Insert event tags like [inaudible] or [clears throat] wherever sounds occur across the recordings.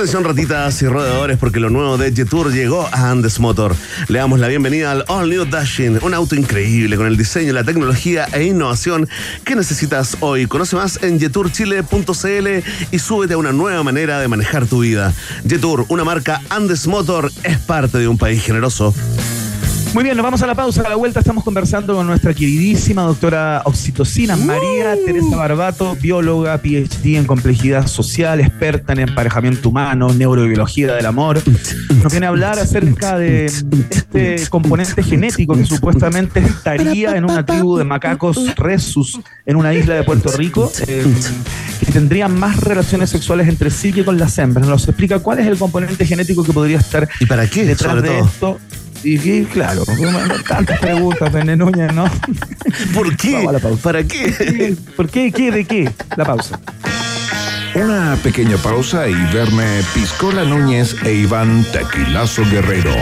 Atención ratitas y roedores porque lo nuevo de Jetour llegó a Andes Motor. Le damos la bienvenida al All New Dashing, un auto increíble con el diseño, la tecnología e innovación que necesitas hoy. Conoce más en jetourchile.cl y súbete a una nueva manera de manejar tu vida. Jetour, una marca Andes Motor, es parte de un país generoso. Muy bien, nos vamos a la pausa. A la vuelta estamos conversando con nuestra queridísima doctora oxitocina, María Teresa Barbato, bióloga, PhD en complejidad social, experta en emparejamiento humano, neurobiología del amor. Nos viene a hablar acerca de este componente genético que supuestamente estaría en una tribu de macacos resus en una isla de Puerto Rico, eh, que tendrían más relaciones sexuales entre sí que con las hembras. Nos explica cuál es el componente genético que podría estar ¿Y para qué? detrás de todo. esto. Y, y, claro, tantas preguntas, René Núñez, ¿no? ¿Por qué? Vamos a la pausa. ¿Para qué? ¿Por qué? ¿Qué? ¿De qué? La pausa. Una pequeña pausa y verme Piscola Núñez e Iván Tequilazo Guerrero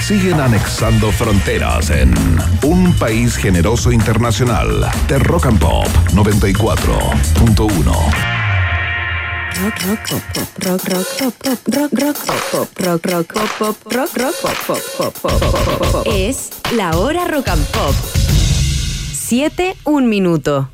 siguen anexando fronteras en un país generoso internacional de Rock and Pop 94.1. Rock, rock, pop, pop, rock, rock, pop, pop, rock, rock, pop, pop, rock, rock, pop, pop, rock, rock, pop, pop, pop, pop, pop. Es la hora rock and pop. 7, un minuto.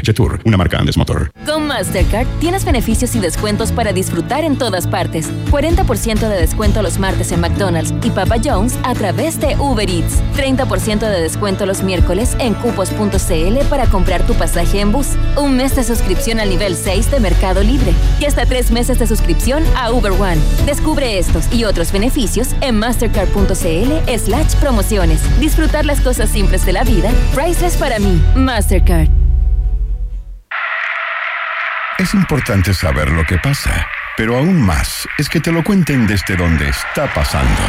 Una marca Andes Motor. Con Mastercard tienes beneficios y descuentos para disfrutar en todas partes. 40% de descuento los martes en McDonald's y Papa John's a través de Uber Eats. 30% de descuento los miércoles en cupos.cl para comprar tu pasaje en bus. Un mes de suscripción al nivel 6 de Mercado Libre. Y hasta tres meses de suscripción a Uber One. Descubre estos y otros beneficios en mastercard.cl slash promociones. Disfrutar las cosas simples de la vida. Priceless para mí. Mastercard. Es importante saber lo que pasa, pero aún más es que te lo cuenten desde donde está pasando.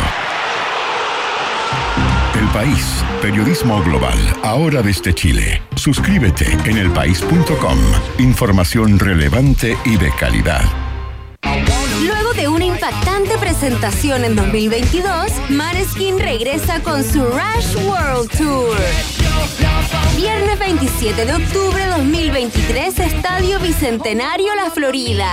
El País, periodismo global, ahora desde Chile. Suscríbete en elpaís.com. Información relevante y de calidad. Luego de una impactante presentación en 2022, Maneskin regresa con su Rush World Tour. Viernes 27 de octubre 2023, Estadio Bicentenario La Florida.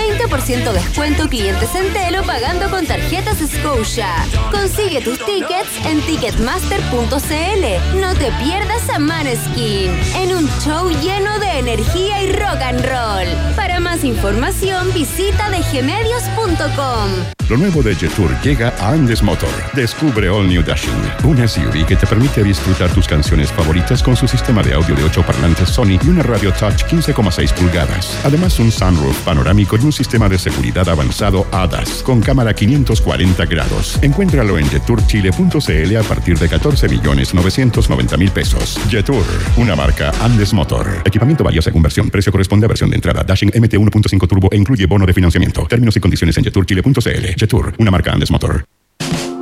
20% descuento clientes en Telo pagando con tarjetas Scotia. Consigue tus tickets en ticketmaster.cl. No te pierdas a Maneskin en un show lleno de energía y rock and roll. Para más información visita dgmedios.com. Lo nuevo de Jetour llega a Andes Motor. Descubre All New Dashing, un SUV que te permite disfrutar tus canciones favoritas con su sistema de audio de 8 parlantes Sony y una radio touch 15,6 pulgadas. Además, un sunroof panorámico y un sistema de seguridad avanzado ADAS con cámara 540 grados. Encuéntralo en jetourchile.cl a partir de 14 millones 990 mil pesos. Jetour, una marca Andes Motor. Equipamiento varía según versión. Precio corresponde a versión de entrada. Dashing MT 1.5 Turbo e incluye bono de financiamiento. Términos y condiciones en jetourchile.cl. Jetour, una marca Andes Motor.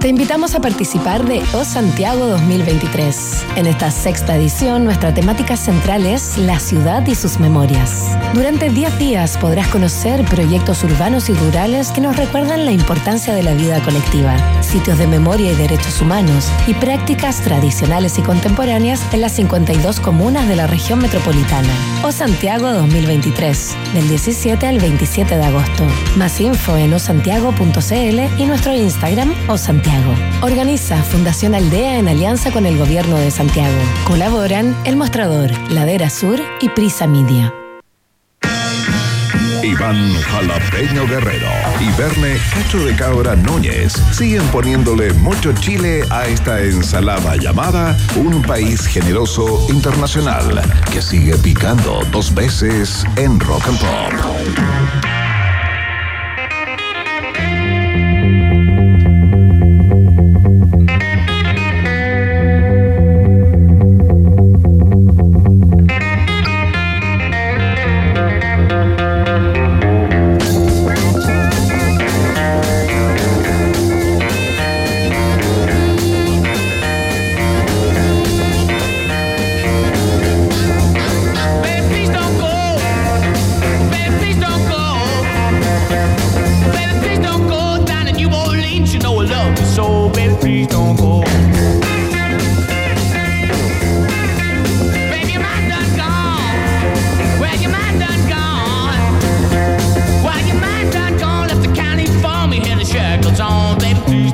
Te invitamos a participar de O Santiago 2023. En esta sexta edición, nuestra temática central es la ciudad y sus memorias. Durante 10 días podrás conocer proyectos urbanos y rurales que nos recuerdan la importancia de la vida colectiva, sitios de memoria y derechos humanos y prácticas tradicionales y contemporáneas en las 52 comunas de la región metropolitana. O Santiago 2023, del 17 al 27 de agosto. Más info en osantiago.cl y nuestro Instagram o Organiza Fundación Aldea en alianza con el Gobierno de Santiago. Colaboran El Mostrador, Ladera Sur y Prisa Media. Iván Jalapeño Guerrero y Verne Cacho de Cabra Núñez siguen poniéndole mucho chile a esta ensalada llamada Un País Generoso Internacional que sigue picando dos veces en Rock and Pop.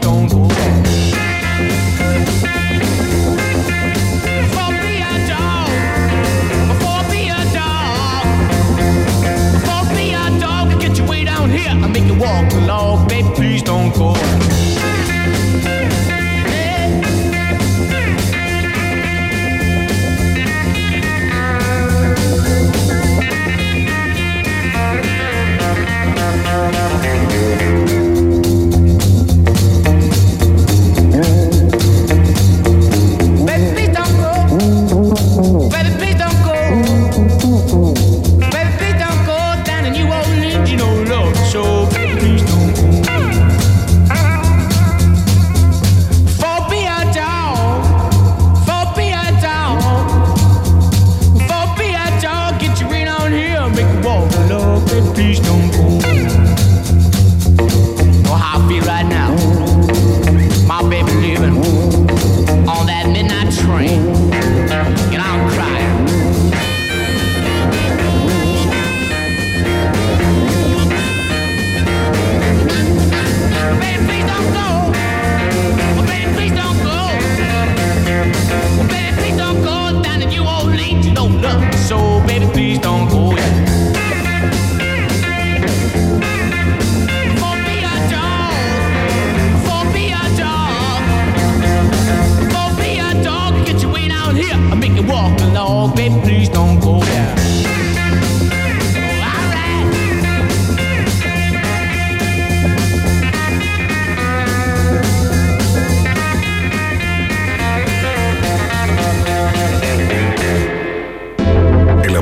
Công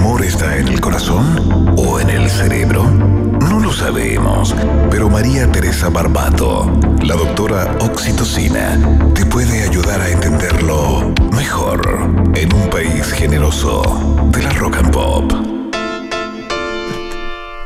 amor está en el corazón o en el cerebro? No lo sabemos, pero María Teresa Barbato, la doctora Oxitocina, te puede ayudar a entenderlo mejor en un país generoso de la rock and pop.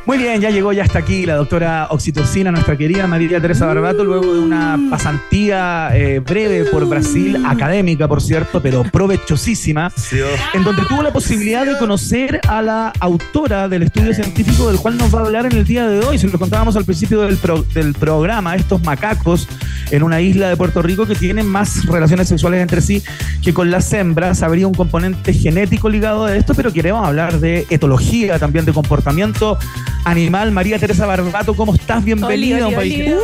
Muy bien, ya llegó, ya está aquí la doctora Oxitocina, nuestra querida María Teresa Barbato, luego de una pasantía eh, breve por Brasil, académica, por cierto, pero provechosísima, Sí, oh. en donde tuvo la posibilidad de conocer a la autora del estudio científico del cual nos va a hablar en el día de hoy. Se lo contábamos al principio del, pro- del programa, estos macacos en una isla de Puerto Rico que tienen más relaciones sexuales entre sí que con las hembras. Habría un componente genético ligado a esto, pero queremos hablar de etología, también de comportamiento animal. María Teresa Barbato, ¿cómo estás? Bienvenida a un Oli, país. oli, oli.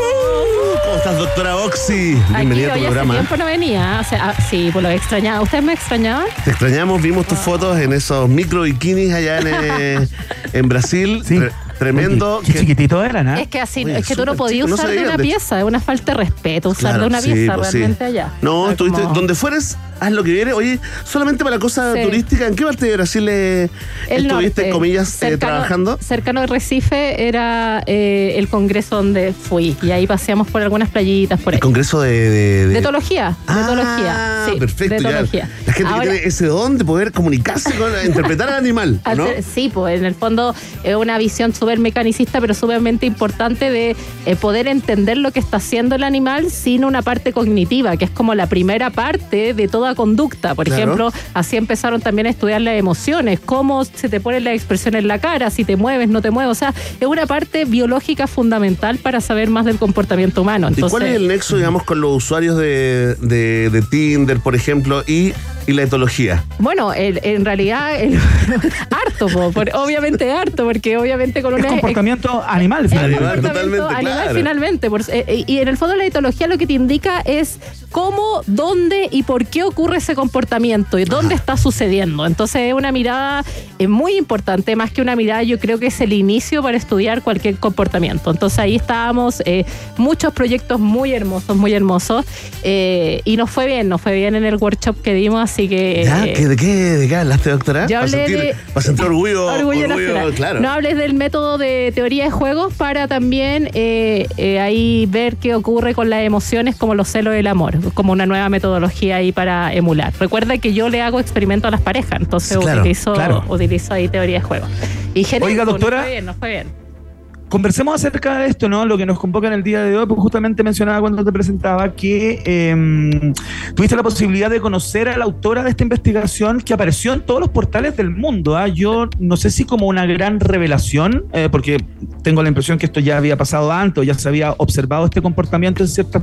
¿Cómo estás, doctora Oxy? Aquí Bienvenida a tu hoy hace programa. tiempo no venía. O sea, ah, sí, pues lo extrañaba. ¿Ustedes me extrañaban? Te extrañamos, vimos tus fotos en esos micro bikinis allá en, eh, [laughs] en Brasil. Sí. Tre- tremendo. Qué, qué que- chiquititos eran, ¿ah? Es que así, Oye, es que tú no podías no usar de una pieza, es una falta de respeto usar Claro, de una sí, pieza pues sí. realmente allá. No, estuviste, como- donde fueres, haz lo que viene. Oye, solamente para cosas Sí. turísticas, ¿en qué parte de Brasil eh, estuviste, norte, comillas, eh, trabajando? Cercano de Recife era eh, el congreso donde fui y ahí paseamos por algunas playitas por ahí. El congreso de... De, De etología, de Ah, etología. Sí, perfecto. de ya. etología. La gente Ahora- que tiene ese don de poder comunicarse con, [laughs] interpretar al animal, Al ¿no? ser- Sí, pues en el fondo es una visión súper mecanicista, pero sumamente importante de poder entender lo que está haciendo el animal sin una parte cognitiva, que es como la primera parte de toda conducta. Por Claro. ejemplo, así empezaron también a estudiar las emociones, cómo se te pone la expresión en la cara, si te mueves, no te mueves. O sea, es una parte biológica fundamental para saber más del comportamiento humano. ¿Y cuál es el nexo, digamos, con los usuarios de, de- de Tinder, por ejemplo, y, y la etología? Bueno, el- en realidad, el- [laughs] harto, po, por- obviamente harto, porque obviamente con Es una comportamiento animal, Es finalmente. Animal, comportamiento totalmente, animal, claro. finalmente. por- eh, eh, y en el fondo la etología lo que te indica es cómo, dónde y por qué ocurre ese comportamiento y dónde está sucediendo. Entonces es una mirada eh, muy importante, más que una mirada yo creo que es el inicio para estudiar cualquier comportamiento. Entonces ahí estábamos, eh, muchos proyectos muy hermosos, muy hermosos, eh, y nos fue bien, nos fue bien en el workshop que dimos, así que... ¿Ya? eh, ¿Qué- ¿De qué, de qué hablaste, doctora? yo para hablé sentir, de- para sentir orgullo, [laughs] Orgullo orgullo, claro. No hables del método de teoría de juegos para también eh, eh, ahí ver qué ocurre con las emociones como los celos del amor, como una nueva metodología ahí para emular. Recuerda que yo le hago experimento a las parejas, entonces claro, utilizo, claro. utilizo ahí teoría de juegos. Y Oiga, doctora. Nos fue bien, nos fue bien. Conversemos acerca de esto, ¿no? Lo que nos convoca en el día de hoy, pues justamente mencionaba cuando te presentaba que eh, tuviste la posibilidad de conocer a la autora de esta investigación que apareció en todos los portales del mundo. ¿ah? Yo no sé si como una gran revelación, eh, porque tengo la impresión que esto ya había pasado antes, ya se había observado este comportamiento en ciertos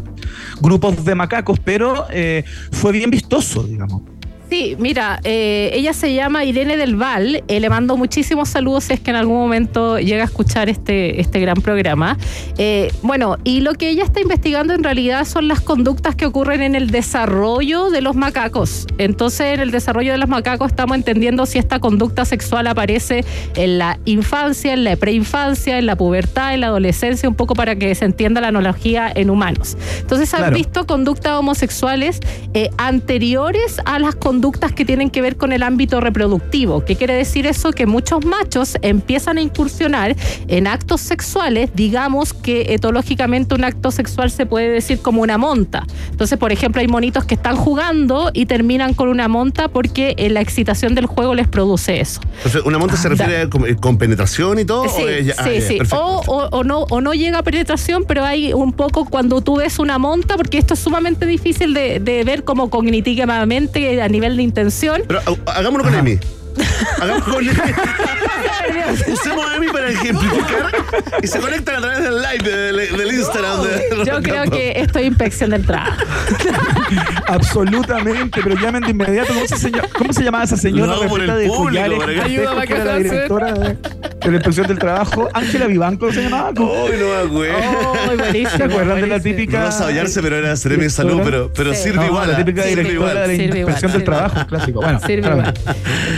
grupos de macacos, pero eh, fue bien vistoso, digamos. Sí, mira, eh, ella se llama Irene del Val. eh, le mando muchísimos saludos si es que en algún momento llega a escuchar este, este gran programa. Eh, bueno, y lo que ella está investigando en realidad son las conductas que ocurren en el desarrollo de los macacos. Entonces, en el desarrollo de los macacos estamos entendiendo si esta conducta sexual aparece en la infancia, en la preinfancia, en la pubertad, en la adolescencia, un poco para que se entienda la analogía en humanos. Entonces, han Claro. visto conductas homosexuales anteriores a las conductas que tienen que ver con el ámbito reproductivo. ¿Qué quiere decir eso? Que muchos machos empiezan a incursionar en actos sexuales, digamos que etológicamente un acto sexual se puede decir como una monta. Entonces, por ejemplo, hay monitos que están jugando y terminan con una monta porque eh, la excitación del juego les produce eso. Entonces, ¿Una monta se refiere a con, con penetración y todo? Sí, o ya- ah, sí, sí. O, o- o no, o no llega a penetración, pero hay un poco cuando tú ves una monta, porque esto es sumamente difícil de, de ver como cognitivamente a nivel de intención. Pero ha- hagámoslo con Emi. [laughs] Hagámoslo con. Usemos a Emi para ejemplificar y se conectan a través del live de- del Instagram. de- Yo creo que esto es inspección de entrada. [laughs] Absolutamente, pero llamen de inmediato. ¿Cómo se, señor- cómo se llamaba esa señora No, por el de público, collares? para que- era la directora de- de la inspección del trabajo. Ángela Vivanco se llamaba. Uy, no me acuerdo. Oh, buenísimo, ¿Se acuerdan de la típica? No vas a hallarse, pero era Seremi de Salud, pero, pero Sí. sirve No, igual. la típica Sirve directora de la inspección del Sirve igual. trabajo, clásico. Bueno, Sirve igual.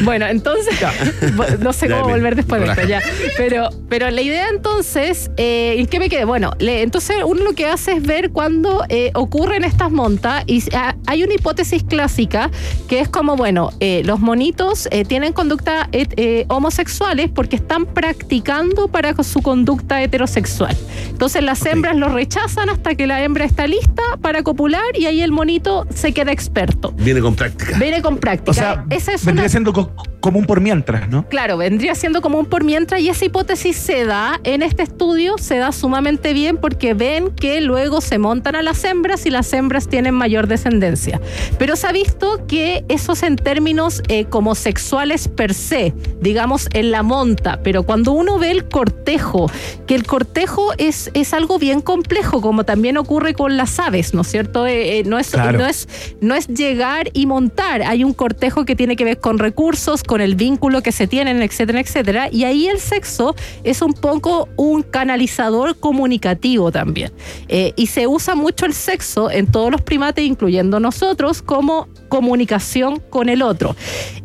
Bueno, entonces, [laughs] no sé Ya, cómo volver después de esto, ya. Pero, pero la idea entonces, eh, ¿en qué me quedé? Bueno, le- entonces uno lo que hace es ver cuándo eh, ocurren estas montas y ah, hay una hipótesis clásica que es como, bueno, eh, los monitos eh, tienen conducta eh, eh, homosexuales porque están practicando para su conducta heterosexual. Entonces las hembras lo rechazan hasta que la hembra está lista para copular y ahí el monito se queda experto. Viene con práctica. Viene con práctica. O sea, Esa es vendría una- siendo co- común por mientras, ¿no? Claro, vendría siendo común por mientras y esa hipótesis se da en este estudio, se da sumamente bien porque ven que luego se montan a las hembras y las hembras tienen mayor descendencia. Pero se ha visto que esos en términos eh, como sexuales per se, digamos en la monta, pero cuando uno ve el cortejo, que el cortejo es, es algo bien complejo, como también ocurre con las aves, ¿no es cierto? Eh, eh, no, es, Claro. no, es, no es llegar y montar, hay un cortejo que tiene que ver con recursos, con el vínculo que se tienen, etcétera, etcétera. Y ahí el sexo es un poco un canalizador comunicativo también. Eh, y se usa mucho el sexo en todos los primates, incluyendo nosotros, como comunicación con el otro.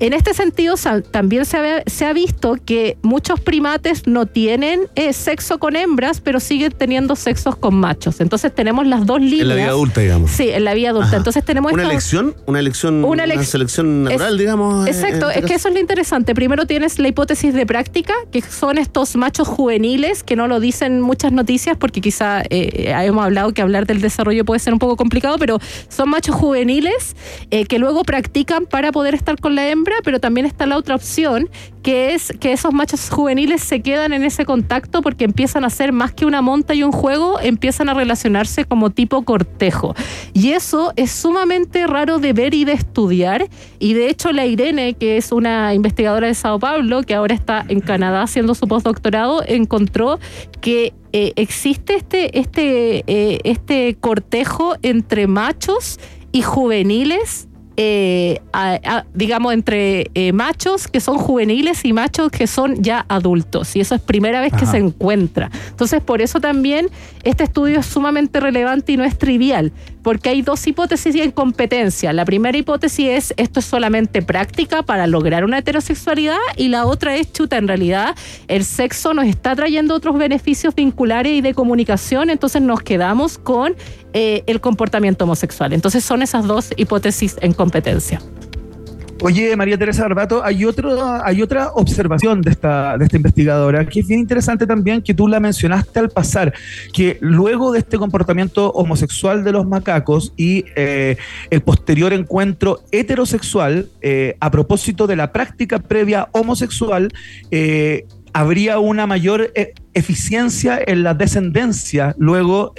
En este sentido, también se ha, se ha visto que muchos primates no tienen eh, sexo con hembras, pero siguen teniendo sexos con machos. Entonces tenemos las dos líneas. En la vida adulta, digamos. Sí, en la vida adulta. Ajá. Entonces tenemos Una elección, una elección, Una una, elec- selección natural, Es- digamos. eh, Exacto, es que eso es lo interesante. Primero tienes la hipótesis de práctica, que son estos machos juveniles, que no lo dicen muchas noticias, porque quizá eh, hemos hablado que hablar del desarrollo puede ser un poco complicado, pero son machos juveniles eh, que luego practican para poder estar con la hembra, pero también está la otra opción, que es que esos machos juveniles se quedan en ese contacto porque empiezan a ser más que una monta y un juego, empiezan a relacionarse como tipo cortejo. Y eso es sumamente raro de ver y de estudiar. Y de hecho la Irene, que es una investigadora de Sao Paulo, que ahora está en Canadá haciendo su postdoctorado, encontró que eh, existe este, este, eh, este cortejo entre machos y juveniles eh, a- a- digamos, entre eh, machos que son juveniles y machos que son ya adultos. Y eso es primera vez que se encuentra. Entonces, por eso también este estudio es sumamente relevante y no es trivial, porque hay dos hipótesis en competencia. La primera hipótesis es esto es solamente práctica para lograr una heterosexualidad y la otra es chuta, en realidad el sexo nos está trayendo otros beneficios vinculares y de comunicación, entonces nos quedamos con eh, el comportamiento homosexual. Entonces son esas dos hipótesis en competencia. Oye, María Teresa Barbato, hay, otro, hay otra observación de esta, de esta investigadora que es bien interesante también, que tú la mencionaste al pasar, que luego de este comportamiento homosexual de los macacos y eh, el posterior encuentro heterosexual, eh, a propósito de la práctica previa homosexual, eh, habría una mayor eh, eficiencia en la descendencia luego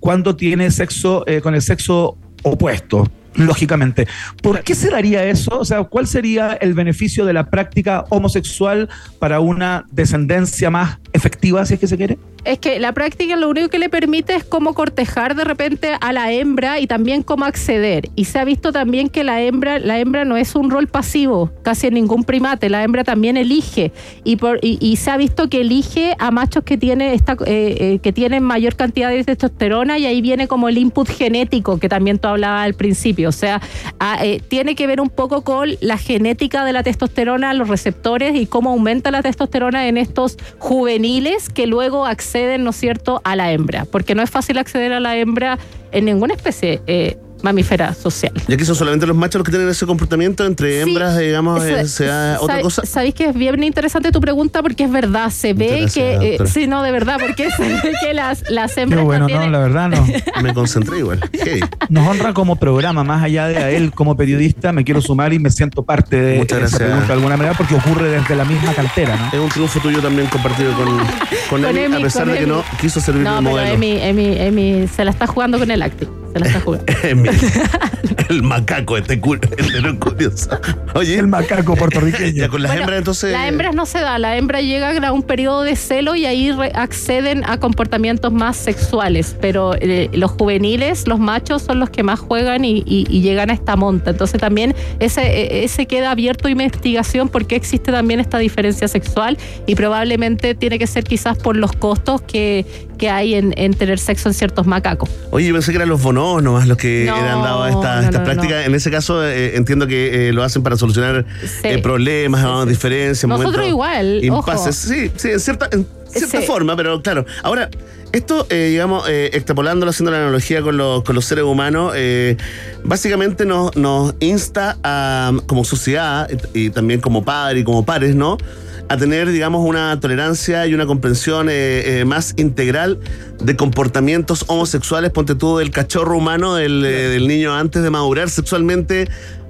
cuando tiene sexo con el sexo opuesto. Lógicamente. ¿Por qué se daría eso? O sea, ¿cuál sería el beneficio de la práctica homosexual para una descendencia más efectiva, si es que se quiere? Es que la práctica lo único que le permite es cómo cortejar de repente a la hembra y también cómo acceder. Y se ha visto también que la hembra, la hembra no es un rol pasivo, casi en ningún primate. La hembra también elige. Y, por, y, se ha visto que elige a machos que, tiene esta, eh, eh, que tienen mayor cantidad de testosterona y ahí viene como el input genético que también tú hablabas al principio. O sea, a- eh, tiene que ver un poco con la genética de la testosterona, los receptores y cómo aumenta la testosterona en estos juveniles que luego acceden, ¿no es cierto?, a la hembra. Porque no es fácil acceder a la hembra en ninguna especie eh, mamífera social. Y aquí son solamente los machos los que tienen ese comportamiento entre Sí, hembras, digamos, Esa- eh, sea otra cosa. Sabéis que es bien interesante tu pregunta porque es verdad, se ve que, eh, sí, no, de verdad, porque [laughs] se ve que las, las Qué hembras bueno, no tienen- la verdad no. [laughs] Me concentré igual. Hey, Nos honra como programa, más allá de a él como periodista, me quiero sumar y me siento parte de Muchas esa gracias. pregunta de alguna manera porque ocurre desde la misma cantera, ¿no? es un triunfo tuyo también compartido con, con, [laughs] Con Emi, a pesar con de que Emi. no quiso servir No, de pero modelo. Emi, Emi, Emi se la está jugando con el acting. Se la está jugando. [laughs] el macaco, este, cu- este no es curioso. Oye, El macaco puertorriqueño. [laughs] ya con las Bueno, hembras entonces. Las hembras no se da, la hembra llega a un periodo de celo y ahí acceden a comportamientos más sexuales, pero eh, los juveniles, los machos son los que más juegan y, y- y llegan a esta monta. Entonces también ese, eh, ese queda abierto a investigación porque existe también esta diferencia sexual y probablemente tiene que ser quizás por los costos que, que hay en, en tener sexo en ciertos macacos. Oye, yo pensé que eran los bonobos nomás los que No, eran esta, no, estas no, prácticas. En ese caso, eh, entiendo que eh, lo hacen para solucionar Sí. eh, problemas, diferencias, Nosotros momentos igual, impases. ojo. Sí, sí, en cierta, en cierta forma, pero claro. Ahora, esto, eh, digamos, eh, extrapolándolo, haciendo la analogía con los, con los seres humanos, eh, básicamente nos, nos insta a, como sociedad y, y también como padre y como pares, ¿no? A tener, digamos, una tolerancia y una comprensión eh, eh, más integral de comportamientos homosexuales, ponte tú, del cachorro humano, del, eh, del niño antes de madurar sexualmente.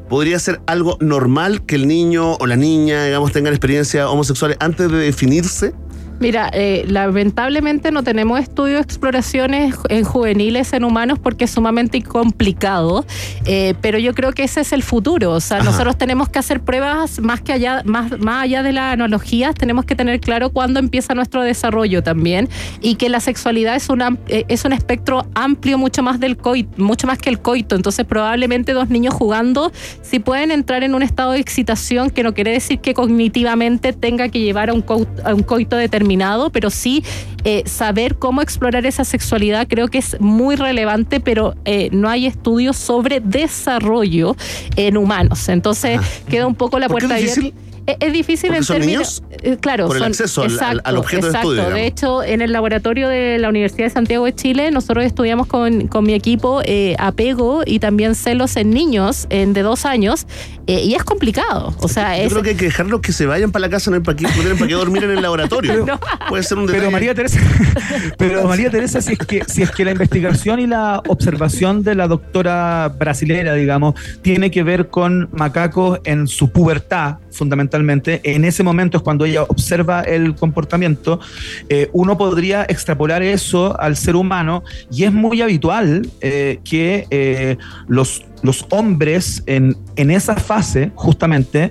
Podría ser algo normal que el niño o la niña, digamos, tengan experiencias homosexuales antes de definirse. Mira, eh, lamentablemente no tenemos estudios, exploraciones en juveniles, en humanos, porque es sumamente complicado. eh, pero yo creo que ese es el futuro. O sea, Ajá. nosotros tenemos que hacer pruebas más que allá, más, más allá de las analogías, tenemos que tener claro cuándo empieza nuestro desarrollo también y que la sexualidad es una eh, es un espectro amplio mucho más del coito, mucho más que el coito. Entonces, probablemente dos niños jugando si pueden entrar en un estado de excitación que no quiere decir que cognitivamente tenga que llevar a un, co- a un coito determinado, pero sí eh, saber cómo explorar esa sexualidad creo que es muy relevante, pero eh, no hay estudios sobre desarrollo en humanos. Entonces queda un poco la ¿Por qué puerta abierta. Difícil? Es, es difícil ¿Porque en son términos. niños? eh, claro, Por el son- acceso al- al- al objeto de exacto. estudio, digamos. De hecho, en el laboratorio de la Universidad de Santiago de Chile, nosotros estudiamos con, con mi equipo eh, apego y también celos en niños en, de dos años, eh, y es complicado. O sea, Yo es, creo que hay que dejarlos que se vayan para la casa, no hay para qué, no para qué dormir en el laboratorio. [laughs] No. Puede ser un detalle. Pero María Teresa, [laughs] pero María Teresa, si es que si es que la investigación y la observación de la doctora brasilera, digamos, tiene que ver con macacos en su pubertad, fundamentalmente, en ese momento es cuando ella observa el comportamiento, eh, uno podría extrapolar eso al ser humano y es muy habitual eh, que eh, los, los hombres en, en esa fase, justamente,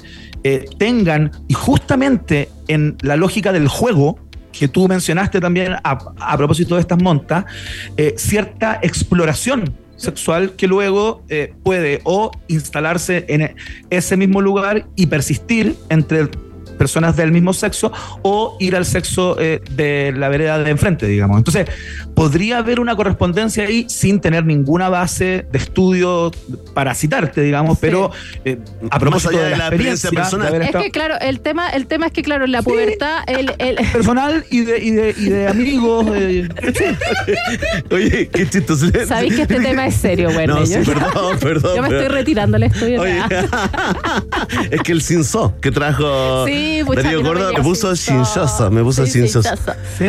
tengan, y justamente en la lógica del juego, que tú mencionaste también a, a propósito de estas montas, cierta exploración sexual que luego eh, puede o instalarse en e- ese mismo lugar y persistir entre personas del mismo sexo o ir al sexo eh, de la vereda de enfrente, digamos. Entonces, podría haber una correspondencia ahí sin tener ninguna base de estudio para citarte, digamos, pero eh, a propósito allá de la, experiencia, personal. es estado- que claro, el tema, el tema es que claro, en la pubertad, el, el- [laughs] personal y de, y de, y de amigos. eh, [laughs] Oye, qué chistoso. sabéis que este tema es serio, bueno. No, sí, yo, perdón, [laughs] perdón. yo me estoy retirando del estudio. Oye, es que el cinzó que trajo Sí, pucha, Darío a mí no me Gordo me puso chinchoso, me puso Sí, sí,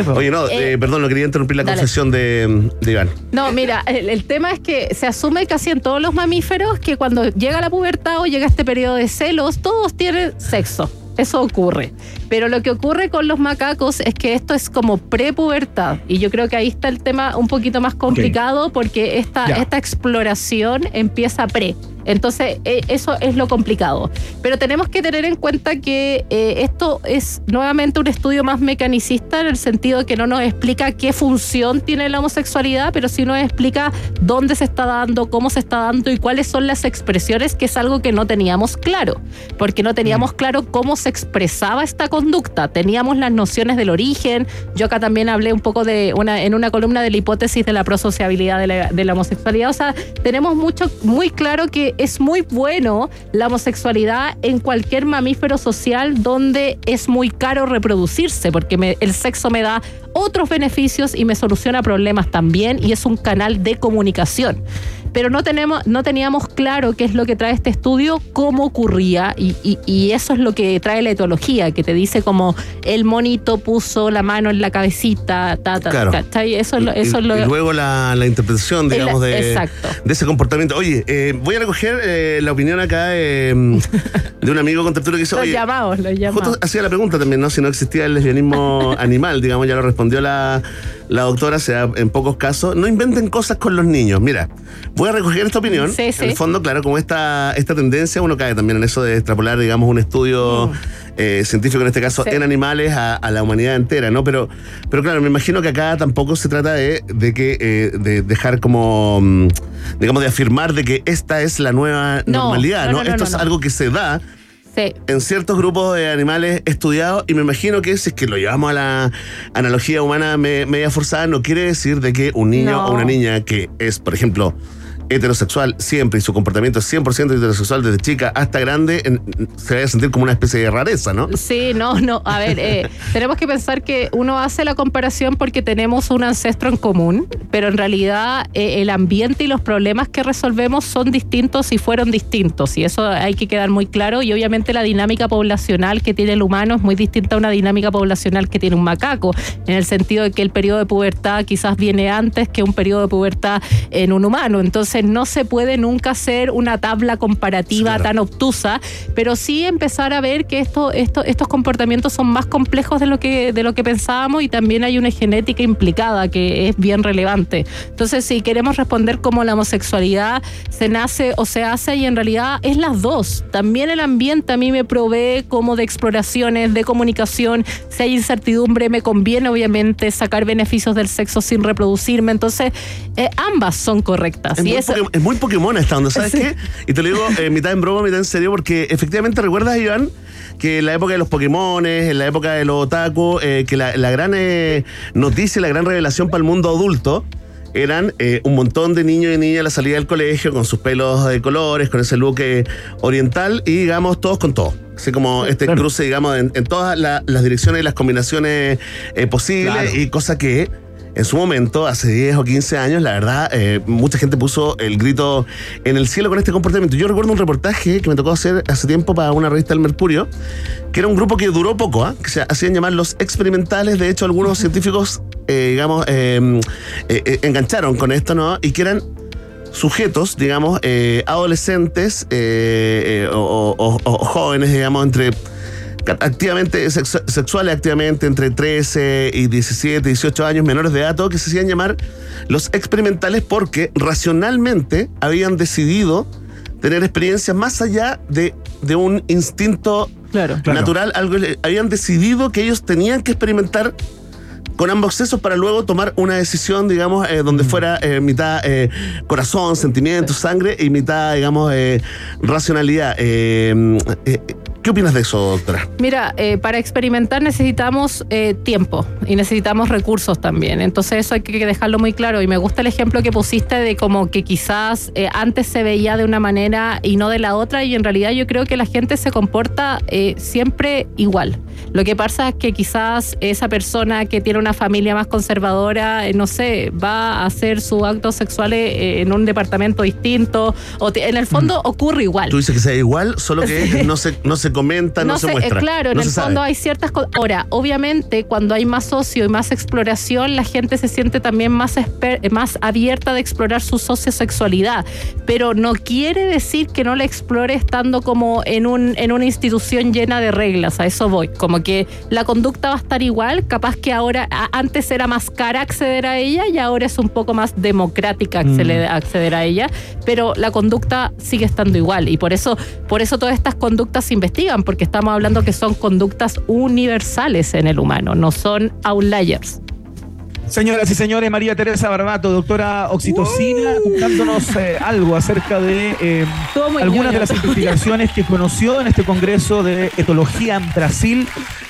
pues. Oye, no, eh, Eh, perdón, no quería interrumpir la dale. confesión de, de Iván. No, mira, el, el tema es que se asume casi en todos los mamíferos que cuando llega la pubertad o llega este periodo de celos, todos tienen sexo. Eso ocurre. Pero lo que ocurre con los macacos es que esto es como prepubertad. Y yo creo que ahí está el tema un poquito más complicado porque esta, esta exploración empieza pre. Entonces, eh, eso es lo complicado. Pero tenemos que tener en cuenta que eh, esto es nuevamente un estudio más mecanicista en el sentido que no nos explica qué función tiene la homosexualidad, pero sí nos explica dónde se está dando, cómo se está dando y cuáles son las expresiones, que es algo que no teníamos claro, porque no teníamos claro cómo se expresaba esta conducta. Teníamos las nociones del origen. Yo acá también hablé un poco de una, en una columna de la hipótesis de la prosociabilidad de la, de la homosexualidad. O sea, tenemos mucho, muy claro que es muy bueno la homosexualidad en cualquier mamífero social donde es muy caro reproducirse, porque me- el sexo me da otros beneficios y me soluciona problemas también y es un canal de comunicación. Pero no, tenemos, no teníamos claro qué es lo que trae este estudio, cómo ocurría, y, y- y eso es lo que trae la etología, que te dice como el monito puso la mano en la cabecita, ta, ta, Claro. ¿cachai? Eso, es lo- eso y, es lo y luego la, la interpretación, digamos, de, exacto. de ese comportamiento. Oye, eh, voy a recoger eh, la opinión acá eh, [laughs] de un amigo con tertulia que dice, Los oye, llamados, los llamados. Justo hacía la pregunta también, ¿no? Si no existía el lesbianismo [laughs] animal, digamos, ya lo respondió la, la doctora se da en pocos casos, no inventen cosas con los niños. Mira, voy a recoger esta opinión. Sí, sí. En el fondo, claro, como esta, esta tendencia, uno cae también en eso de extrapolar, digamos, un estudio eh, científico, en este caso, Sí. en animales a, a la humanidad entera, ¿no? Pero, pero claro, me imagino que acá tampoco se trata de, de que eh, de dejar como, mm, digamos, de afirmar de que esta es la nueva No, normalidad, no, ¿no? no, no, Esto es algo que se da Sí. en ciertos grupos de animales estudiados y me imagino que si es que lo llevamos a la analogía humana me- media forzada, no quiere decir de que un niño No. o una niña que es, por ejemplo, heterosexual siempre y su comportamiento es 100% heterosexual desde chica hasta grande, en- se vaya a sentir como una especie de rareza, ¿no? Sí, no, no. A ver, eh, [laughs] tenemos que pensar que uno hace la comparación porque tenemos un ancestro en común, pero en realidad eh, el ambiente y los problemas que resolvemos son distintos y fueron distintos. Y eso hay que quedar muy claro. Y obviamente la dinámica poblacional que tiene el humano es muy distinta a una dinámica poblacional que tiene un macaco, en el sentido de que el periodo de pubertad quizás viene antes que un periodo de pubertad en un humano. Entonces no se puede nunca hacer una tabla comparativa claro. tan obtusa, pero sí empezar a ver que esto, esto, estos comportamientos son más complejos de lo, que, de lo que pensábamos y también hay una genética implicada que es bien relevante. Entonces, si queremos responder como la homosexualidad se nace o se hace y en realidad es las dos. También el ambiente a mí me provee como de exploraciones, de comunicación. Si hay incertidumbre, me conviene obviamente sacar beneficios del sexo sin reproducirme. Entonces, eh, ambas son correctas. Es Y eso- Pokémon, es muy Pokémon esta onda, ¿sabes Sí. qué? Y te lo digo eh, mitad en broma, mitad en serio, porque efectivamente recuerdas, Iván, que en la época de los Pokémones, en la época de los otaku, eh, que la, la gran eh, noticia, la gran revelación para el mundo adulto eran eh, un montón de niños y niñas a la salida del colegio con sus pelos de colores, con ese look eh, oriental y digamos todos con todo. Así como este claro. cruce, digamos, en, en todas la- las direcciones y las combinaciones eh, posibles Claro. y cosa que en su momento, hace 10 o 15 años, la verdad, eh, mucha gente puso el grito en el cielo con este comportamiento. Yo recuerdo un reportaje que me tocó hacer hace tiempo para una revista del Mercurio, que era un grupo que duró poco, ¿ah? que se hacían llamar los experimentales. De hecho, algunos científicos, eh, digamos, eh, eh, engancharon con esto, ¿no? Y que eran sujetos, digamos, adolescentes o, o- o- o jóvenes, digamos, entre activamente sexu- sexuales activamente entre 13 y 17, 18 años menores de edad, todo que se hacían llamar los experimentales porque racionalmente habían decidido tener experiencias más allá de, de un instinto Claro. Claro. natural, algo habían decidido que ellos tenían que experimentar con ambos sexos para luego tomar una decisión, digamos, eh, donde fuera eh, mitad eh, corazón, sentimientos, sangre y mitad, digamos, eh, racionalidad. ¿Qué opinas de eso, doctora? Mira, eh, para experimentar necesitamos eh, tiempo y necesitamos recursos también. Entonces eso hay que dejarlo muy claro. Y me gusta el ejemplo que pusiste de como que quizás eh, antes se veía de una manera y no de la otra. Y en realidad yo creo que la gente se comporta eh, siempre igual. Lo que pasa es que quizás esa persona que tiene una familia más conservadora, no sé, va a hacer sus actos sexuales en un departamento distinto. O te- en el fondo ocurre igual. Tú dices que sea igual, solo que [laughs] no se, no se comenta, no, se sé, eh, muestra. claro, en no el se sabe. fondo hay ciertas cosas. Ahora, obviamente, cuando hay más socio y más exploración, la gente se siente también más, eh, más abierta de explorar su sociosexualidad. Pero no quiere decir que no la explore estando como en, un, en una institución llena de reglas. A eso voy. Como que la conducta va a estar igual. Capaz que ahora, antes era más cara acceder a ella y ahora es un poco más democrática acceder, acceder a ella. Pero la conducta sigue estando igual. Y por eso, por eso todas estas conductas se investigan, porque estamos hablando que son conductas universales en el humano, no son outliers. Señoras y señores, María Teresa Barbato, doctora Oxitocina, contándonos eh, algo acerca de eh, algunas ñoño. de las investigaciones que conoció en este Congreso de Etología en Brasil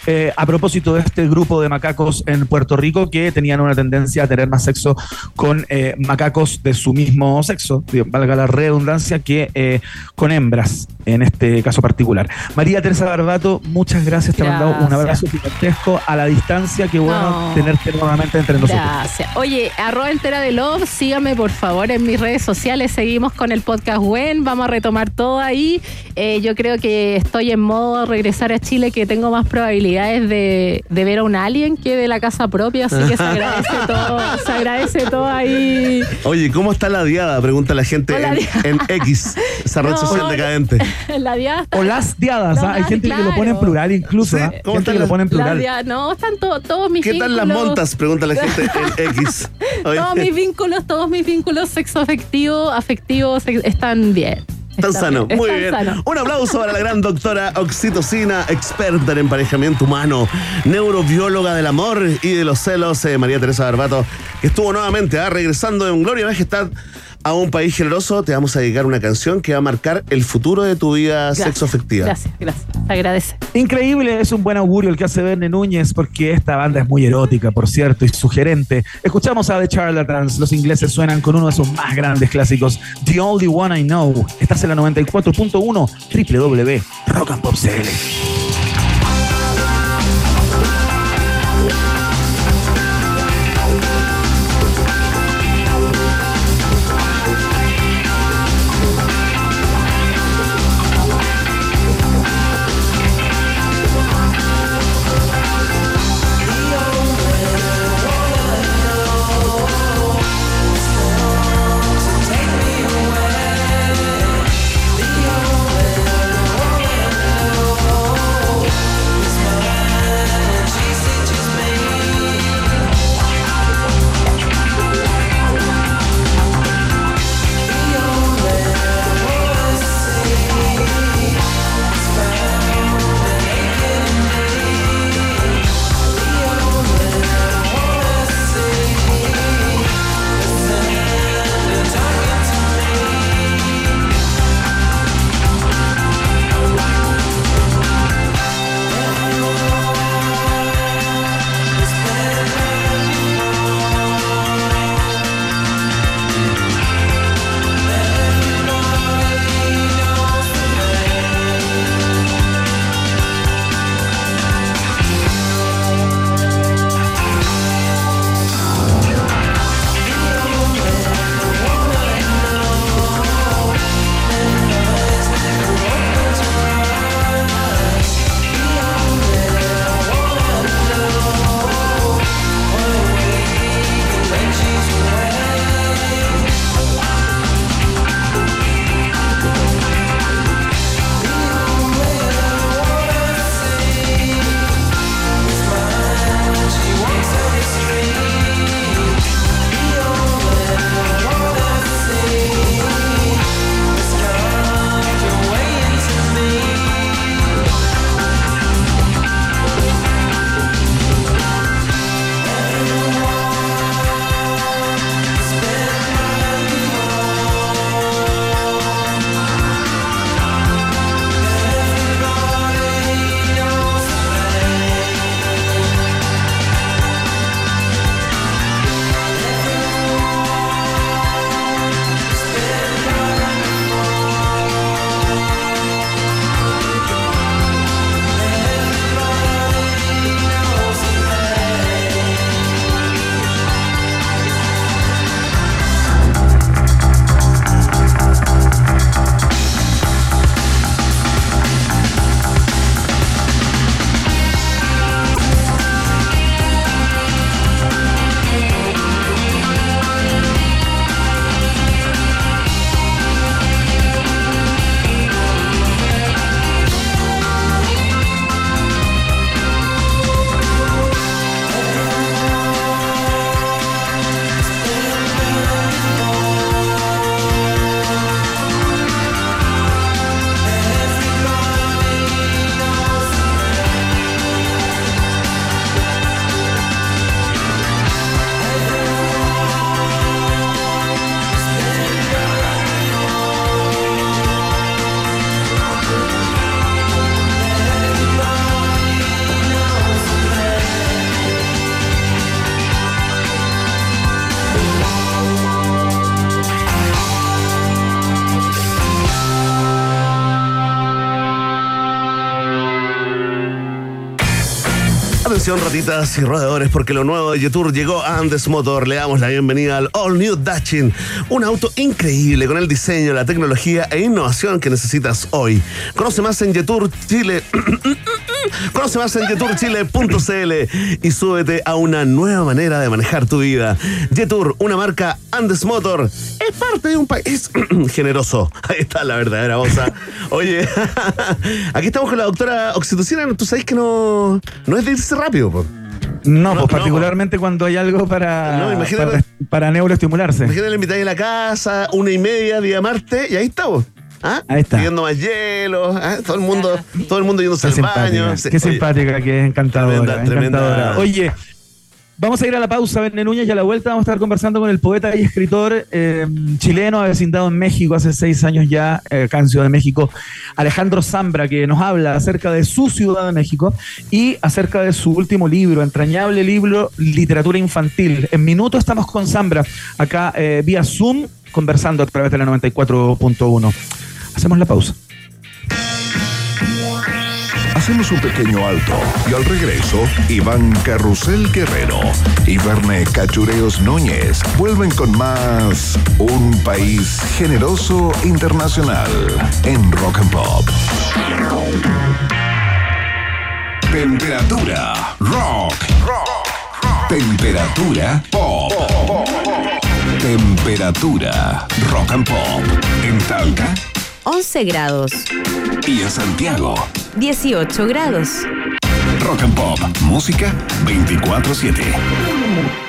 eh, a propósito de este grupo de macacos en Puerto Rico que tenían una tendencia a tener más sexo con macacos de su mismo sexo, valga la redundancia, que con hembras en este caso particular. María Teresa Barbato, muchas gracias, te mandamos un Gracias. abrazo gigantesco a la distancia, qué bueno No. tenerte nuevamente entre nosotros. Gracias. Oye, arroba entera de love, sígame por favor en mis redes sociales, seguimos con el podcast WEN, vamos a retomar todo ahí. Eh, yo creo que estoy en modo regresar a Chile, que tengo más probabilidades de, de ver a un alien que de la casa propia, así que se agradece [laughs] todo, se agradece todo ahí. Oye, ¿cómo está la diada? Pregunta la gente en, X, esa red No, social decadente. [laughs] La diada está- O las diadas, No, ¿ah? hay gente que lo pone en plural incluso. Sí, ¿ah? ¿cómo Gente están que lo pone en la plural. diada- no, están to- todos mis ¿Qué tal las montas? Pregunta la [laughs] gente en X. [laughs] Oye, Todos mis vínculos, todos mis vínculos sexoafectivos, afectivos, están bien. Tan Están sano, bien, muy bien. Un aplauso para la gran doctora Oxitocina, experta en emparejamiento humano, neurobióloga del amor y de los celos, eh, María Teresa Barbato, que estuvo nuevamente ah, regresando en Gloria Majestad a un país generoso. Te vamos a dedicar una canción que va a marcar el futuro de tu vida sexoafectiva. Gracias, gracias. Se agradece. Increíble, es un buen augurio el que hace Verne Núñez, porque esta banda es muy erótica, por cierto, y sugerente. Escuchamos a The Charlatans, los ingleses suenan con uno de sus más grandes clásicos, The Only One I Know. Estás en la 94.1 www.rock ratitas y roedores porque lo nuevo de Yetur llegó a Andes Motor. Le damos la bienvenida al All New Dachin, un auto increíble con el diseño, la tecnología e innovación que necesitas hoy. Conoce más en Yetur Chile. [clears throat] Conoce más en jeturchile.cl y súbete a una nueva manera de manejar tu vida. Jetur, una marca Andes Motor, es parte de un país [clears throat] generoso. Ahí está la verdadera voz. Oye, [laughs] aquí estamos con la doctora Oxitocina. Tú sabes que no, no es de irse rápido. No, No, pues no, particularmente cuando hay algo para, No, imagínate- para, para neuroestimularse. Imagínate la mitad de la casa, una y media, día martes, y ahí estamos. ¿Ah? Ahí está. Pidiendo más hielo, ¿ah? todo el mundo, todo el mundo yéndose Qué al baño. Sí, qué oye, simpática, que es encantadora. Tremenda, tremenda. encantadora. Oye, vamos a ir a la pausa, Verne Núñez, y a la vuelta vamos a estar conversando con el poeta y escritor eh, chileno, avecindado en México hace seis años ya, eh, acá en Ciudad de México, Alejandro Zambra, que nos habla acerca de su Ciudad de México y acerca de su último libro, entrañable libro, Literatura Infantil. En minuto estamos con Zambra, acá eh, vía Zoom, conversando a través de la 94.1. Hacemos la pausa. Hacemos un pequeño alto y al regreso, Iván Carrusel Guerrero y Verne Cachureos Núñez vuelven con más Un País Generoso Internacional en Rock and Pop. Temperatura rock. Temperatura pop. Temperatura rock and pop. En Talca 11 grados, y en Santiago. 18 grados. Rock and Pop. Música 24-7.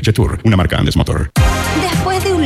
Jetour, una marca Andes Motor. Después de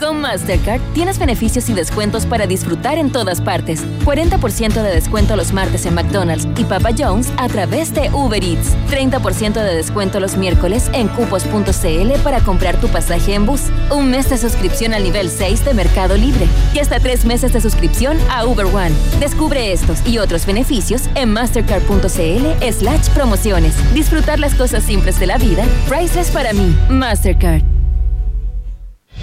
Con Mastercard tienes beneficios y descuentos para disfrutar en todas partes. 40% de descuento los martes en McDonald's y Papa John's a través de Uber Eats. 30% de descuento los miércoles en cupos.cl para comprar tu pasaje en bus. Un mes de suscripción al nivel 6 de Mercado Libre. Y hasta tres meses de suscripción a Uber One. Descubre estos y otros beneficios en mastercard.cl slash promociones. Disfrutar las cosas simples de la vida. Priceless para mí. Mastercard.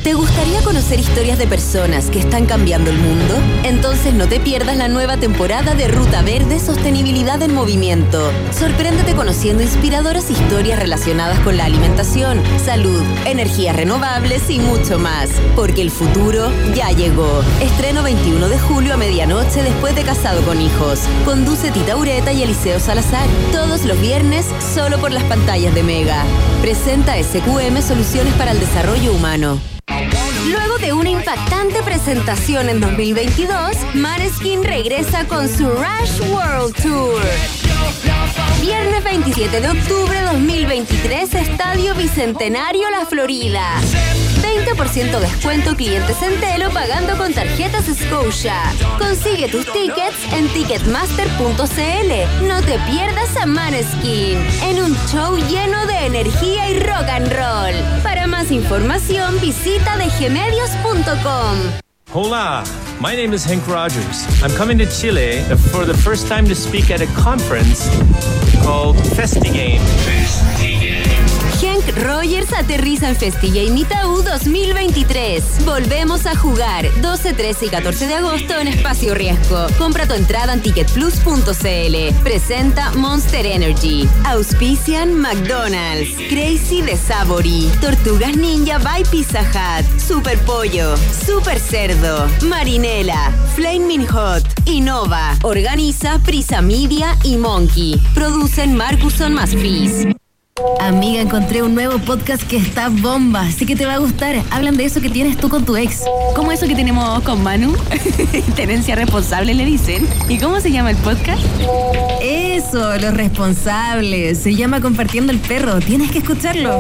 ¿Te gustaría conocer historias de personas que están cambiando el mundo? Entonces no te pierdas la nueva temporada de Ruta Verde Sostenibilidad en Movimiento. Sorpréndete conociendo inspiradoras historias relacionadas con la alimentación, salud, energías renovables y mucho más. Porque el futuro ya llegó. Estreno 21 de julio a medianoche después de Casado con Hijos. Conduce Tita Ureta y Eliseo Salazar. Todos los viernes solo por las pantallas de Mega. Presenta SQM Soluciones para el Desarrollo Humano. Luego de una impactante presentación en 2022, Maneskin regresa con su Rush World Tour. Viernes 27 de octubre 2023, Estadio Bicentenario La Florida. 20% descuento clientes en Telo pagando con tarjetas Scotia. Consigue tus tickets en ticketmaster.cl. No te pierdas a Maneskin en un show lleno de energía y rock and roll. Para más información visita dgmedios.com. Hola, my name is Hank Rogers. I'm coming to Chile for the first time to speak at a conference called FestiGame. Rogers aterriza en FestiGame Itaú 2023. Volvemos a jugar 12, 13 y 14 de agosto en Espacio Riesgo. Compra tu entrada en ticketplus.cl. Presenta Monster Energy. Auspician McDonald's. Crazy de Savory. Tortugas Ninja by Pizza Hut. Super Pollo. Super Cerdo. Marinela. Flaming Hot. Innova. Organiza Prisa Media y Monkey. Producen Marcuson más. Amiga, encontré un nuevo podcast que está bomba, así que te va a gustar. Hablan de eso que tienes tú con tu ex. ¿Cómo eso que tenemos con Manu? [laughs] Tenencia responsable le dicen. ¿Y cómo se llama el podcast? Eso, los responsables. Se llama Compartiendo el Perro. Tienes que escucharlo.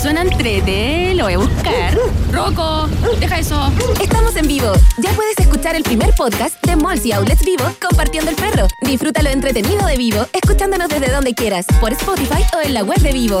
Suena entrete, lo voy a buscar. Rocco, deja eso. Estamos en vivo. Ya puedes escuchar el primer podcast de Malls y Outlets Vivo compartiendo el perro. Disfruta lo entretenido de Vivo, escuchándonos desde donde quieras, por Spotify o en la web de Vivo.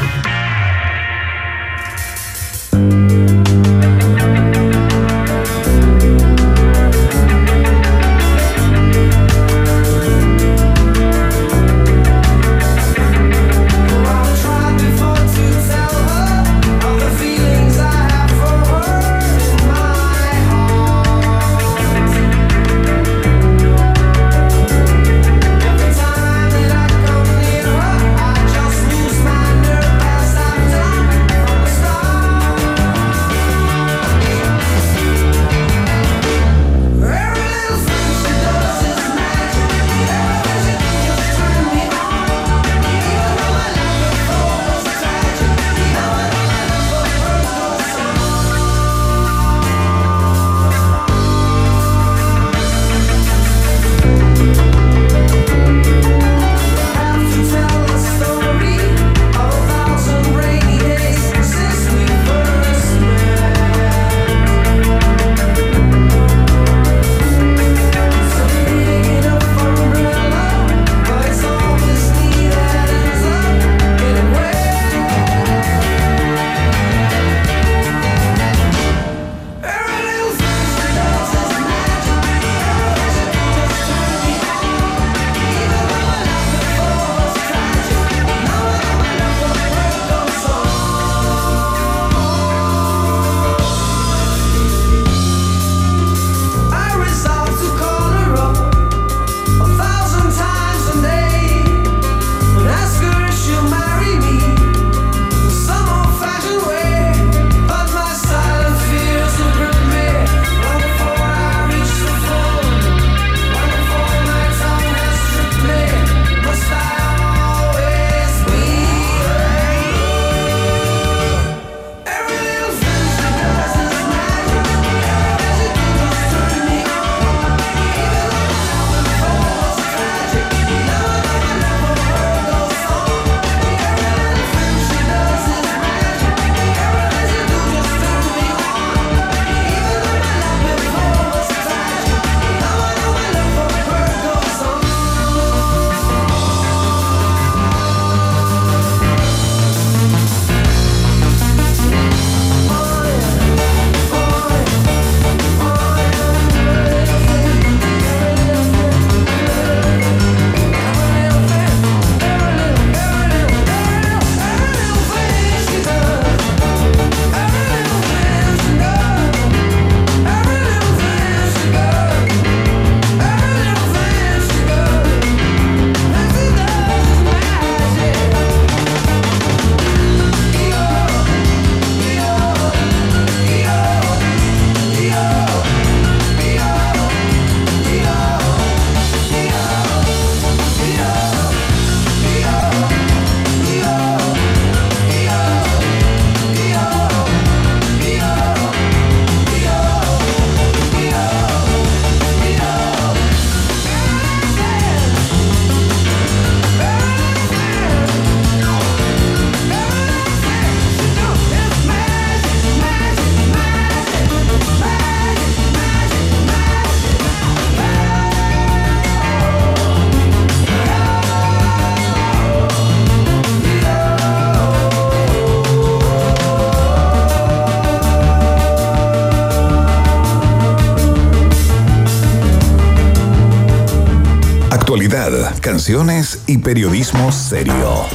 canciones y periodismo serio.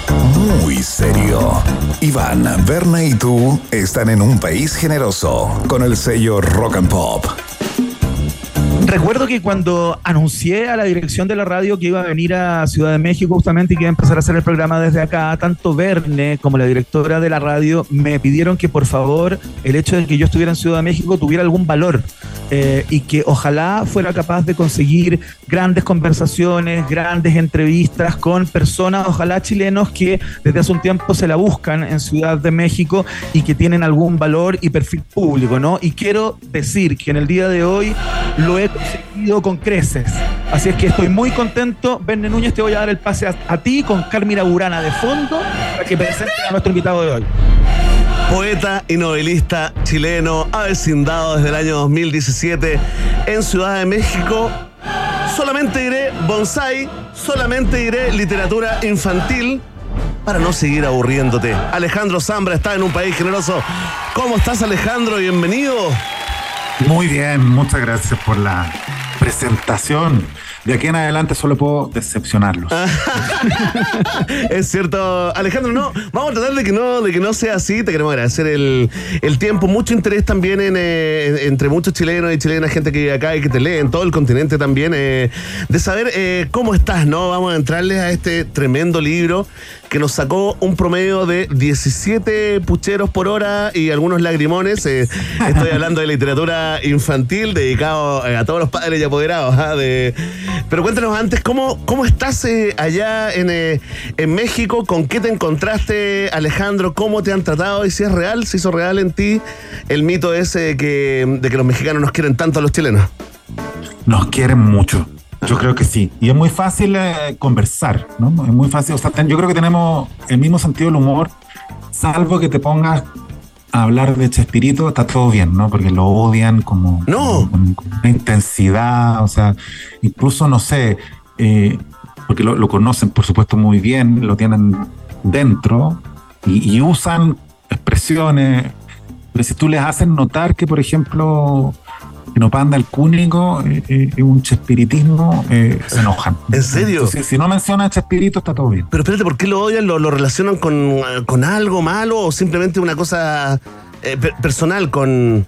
Muy serio. Iván, Berna y tú están en un país generoso con el sello Rock and Pop. Recuerdo que cuando anuncié a la dirección de la radio que iba a venir a Ciudad de México justamente y que iba a empezar a hacer el programa desde acá, tanto Verne como la directora de la radio me pidieron que por favor el hecho de que yo estuviera en Ciudad de México tuviera algún valor eh, y que ojalá fuera capaz de conseguir grandes conversaciones, grandes entrevistas con personas, ojalá chilenos que desde hace un tiempo se la buscan en Ciudad de México y que tienen algún valor y perfil público, ¿no? Y quiero decir que en el día de hoy lo he conseguido con creces. Así es que estoy muy contento. Verne Núñez, te voy a dar el pase a, ti con Carmina Burana de fondo para que presente a nuestro invitado de hoy. Poeta y novelista chileno, avecindado desde el año 2017 en Ciudad de México. Solamente diré bonsai, solamente diré literatura infantil para no seguir aburriéndote. Alejandro Zambra está en un país generoso. ¿Cómo estás Alejandro? Bienvenido. Muy bien, muchas gracias por la presentación. De aquí en adelante solo puedo decepcionarlos. [laughs] es cierto, Alejandro, no, vamos a tratar de que no, de que no sea así. Te queremos agradecer el, el tiempo, mucho interés también en, eh, entre muchos chilenos y chilenas, gente que vive acá y que te lee en todo el continente también, eh, de saber eh, cómo estás, ¿no? Vamos a entrarles a este tremendo libro que nos sacó un promedio de 17 pucheros por hora y algunos lagrimones. Estoy hablando de literatura infantil dedicado a todos los padres y apoderados. ¿ah? De... Pero cuéntanos antes, ¿cómo, cómo estás eh, allá en, eh, en México? ¿Con qué te encontraste, Alejandro? ¿Cómo te han tratado? Y si es real, se hizo real en ti el mito ese de que, de que los mexicanos nos quieren tanto a los chilenos. Nos quieren mucho. Yo creo que sí. Y es muy fácil eh, conversar, ¿no? Es muy fácil. O sea, yo creo que tenemos el mismo sentido del humor, salvo que te pongas a hablar de Chespirito, está todo bien, ¿no? Porque lo odian como, No. con, con una intensidad, o sea, incluso, no sé, eh, porque lo, lo conocen, por supuesto, muy bien, lo tienen dentro y, y usan expresiones. Pero si tú les haces notar que, por ejemplo, no panda el cúnico, eh, eh, es un chespiritismo, eh, se enojan. ¿En serio? Entonces, si no menciona Chespirito, está todo bien. Pero espérate, ¿por qué lo odian? ¿Lo, lo relacionan con, eh, con algo malo o simplemente una cosa eh, per- personal con,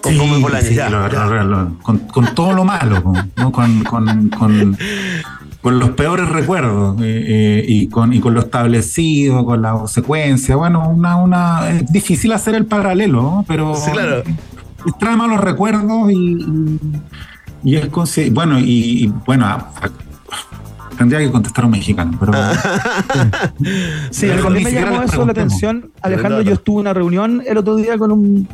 con Sí, Bolaños? sí, Ya, lo- ya. lo- lo- con, con todo lo malo, con, ¿no? con, con- con- con los peores recuerdos eh, eh, y, con, y con lo establecido, con la secuencia. Bueno, una, una, es difícil hacer el paralelo, pero Sí, claro. Trae malos recuerdos y, y, y es bueno, y, y, bueno, tendría que contestar un mexicano, pero [laughs] Sí, Pero me llamó eso la atención. Alejandro, yo estuve en una reunión el otro día con un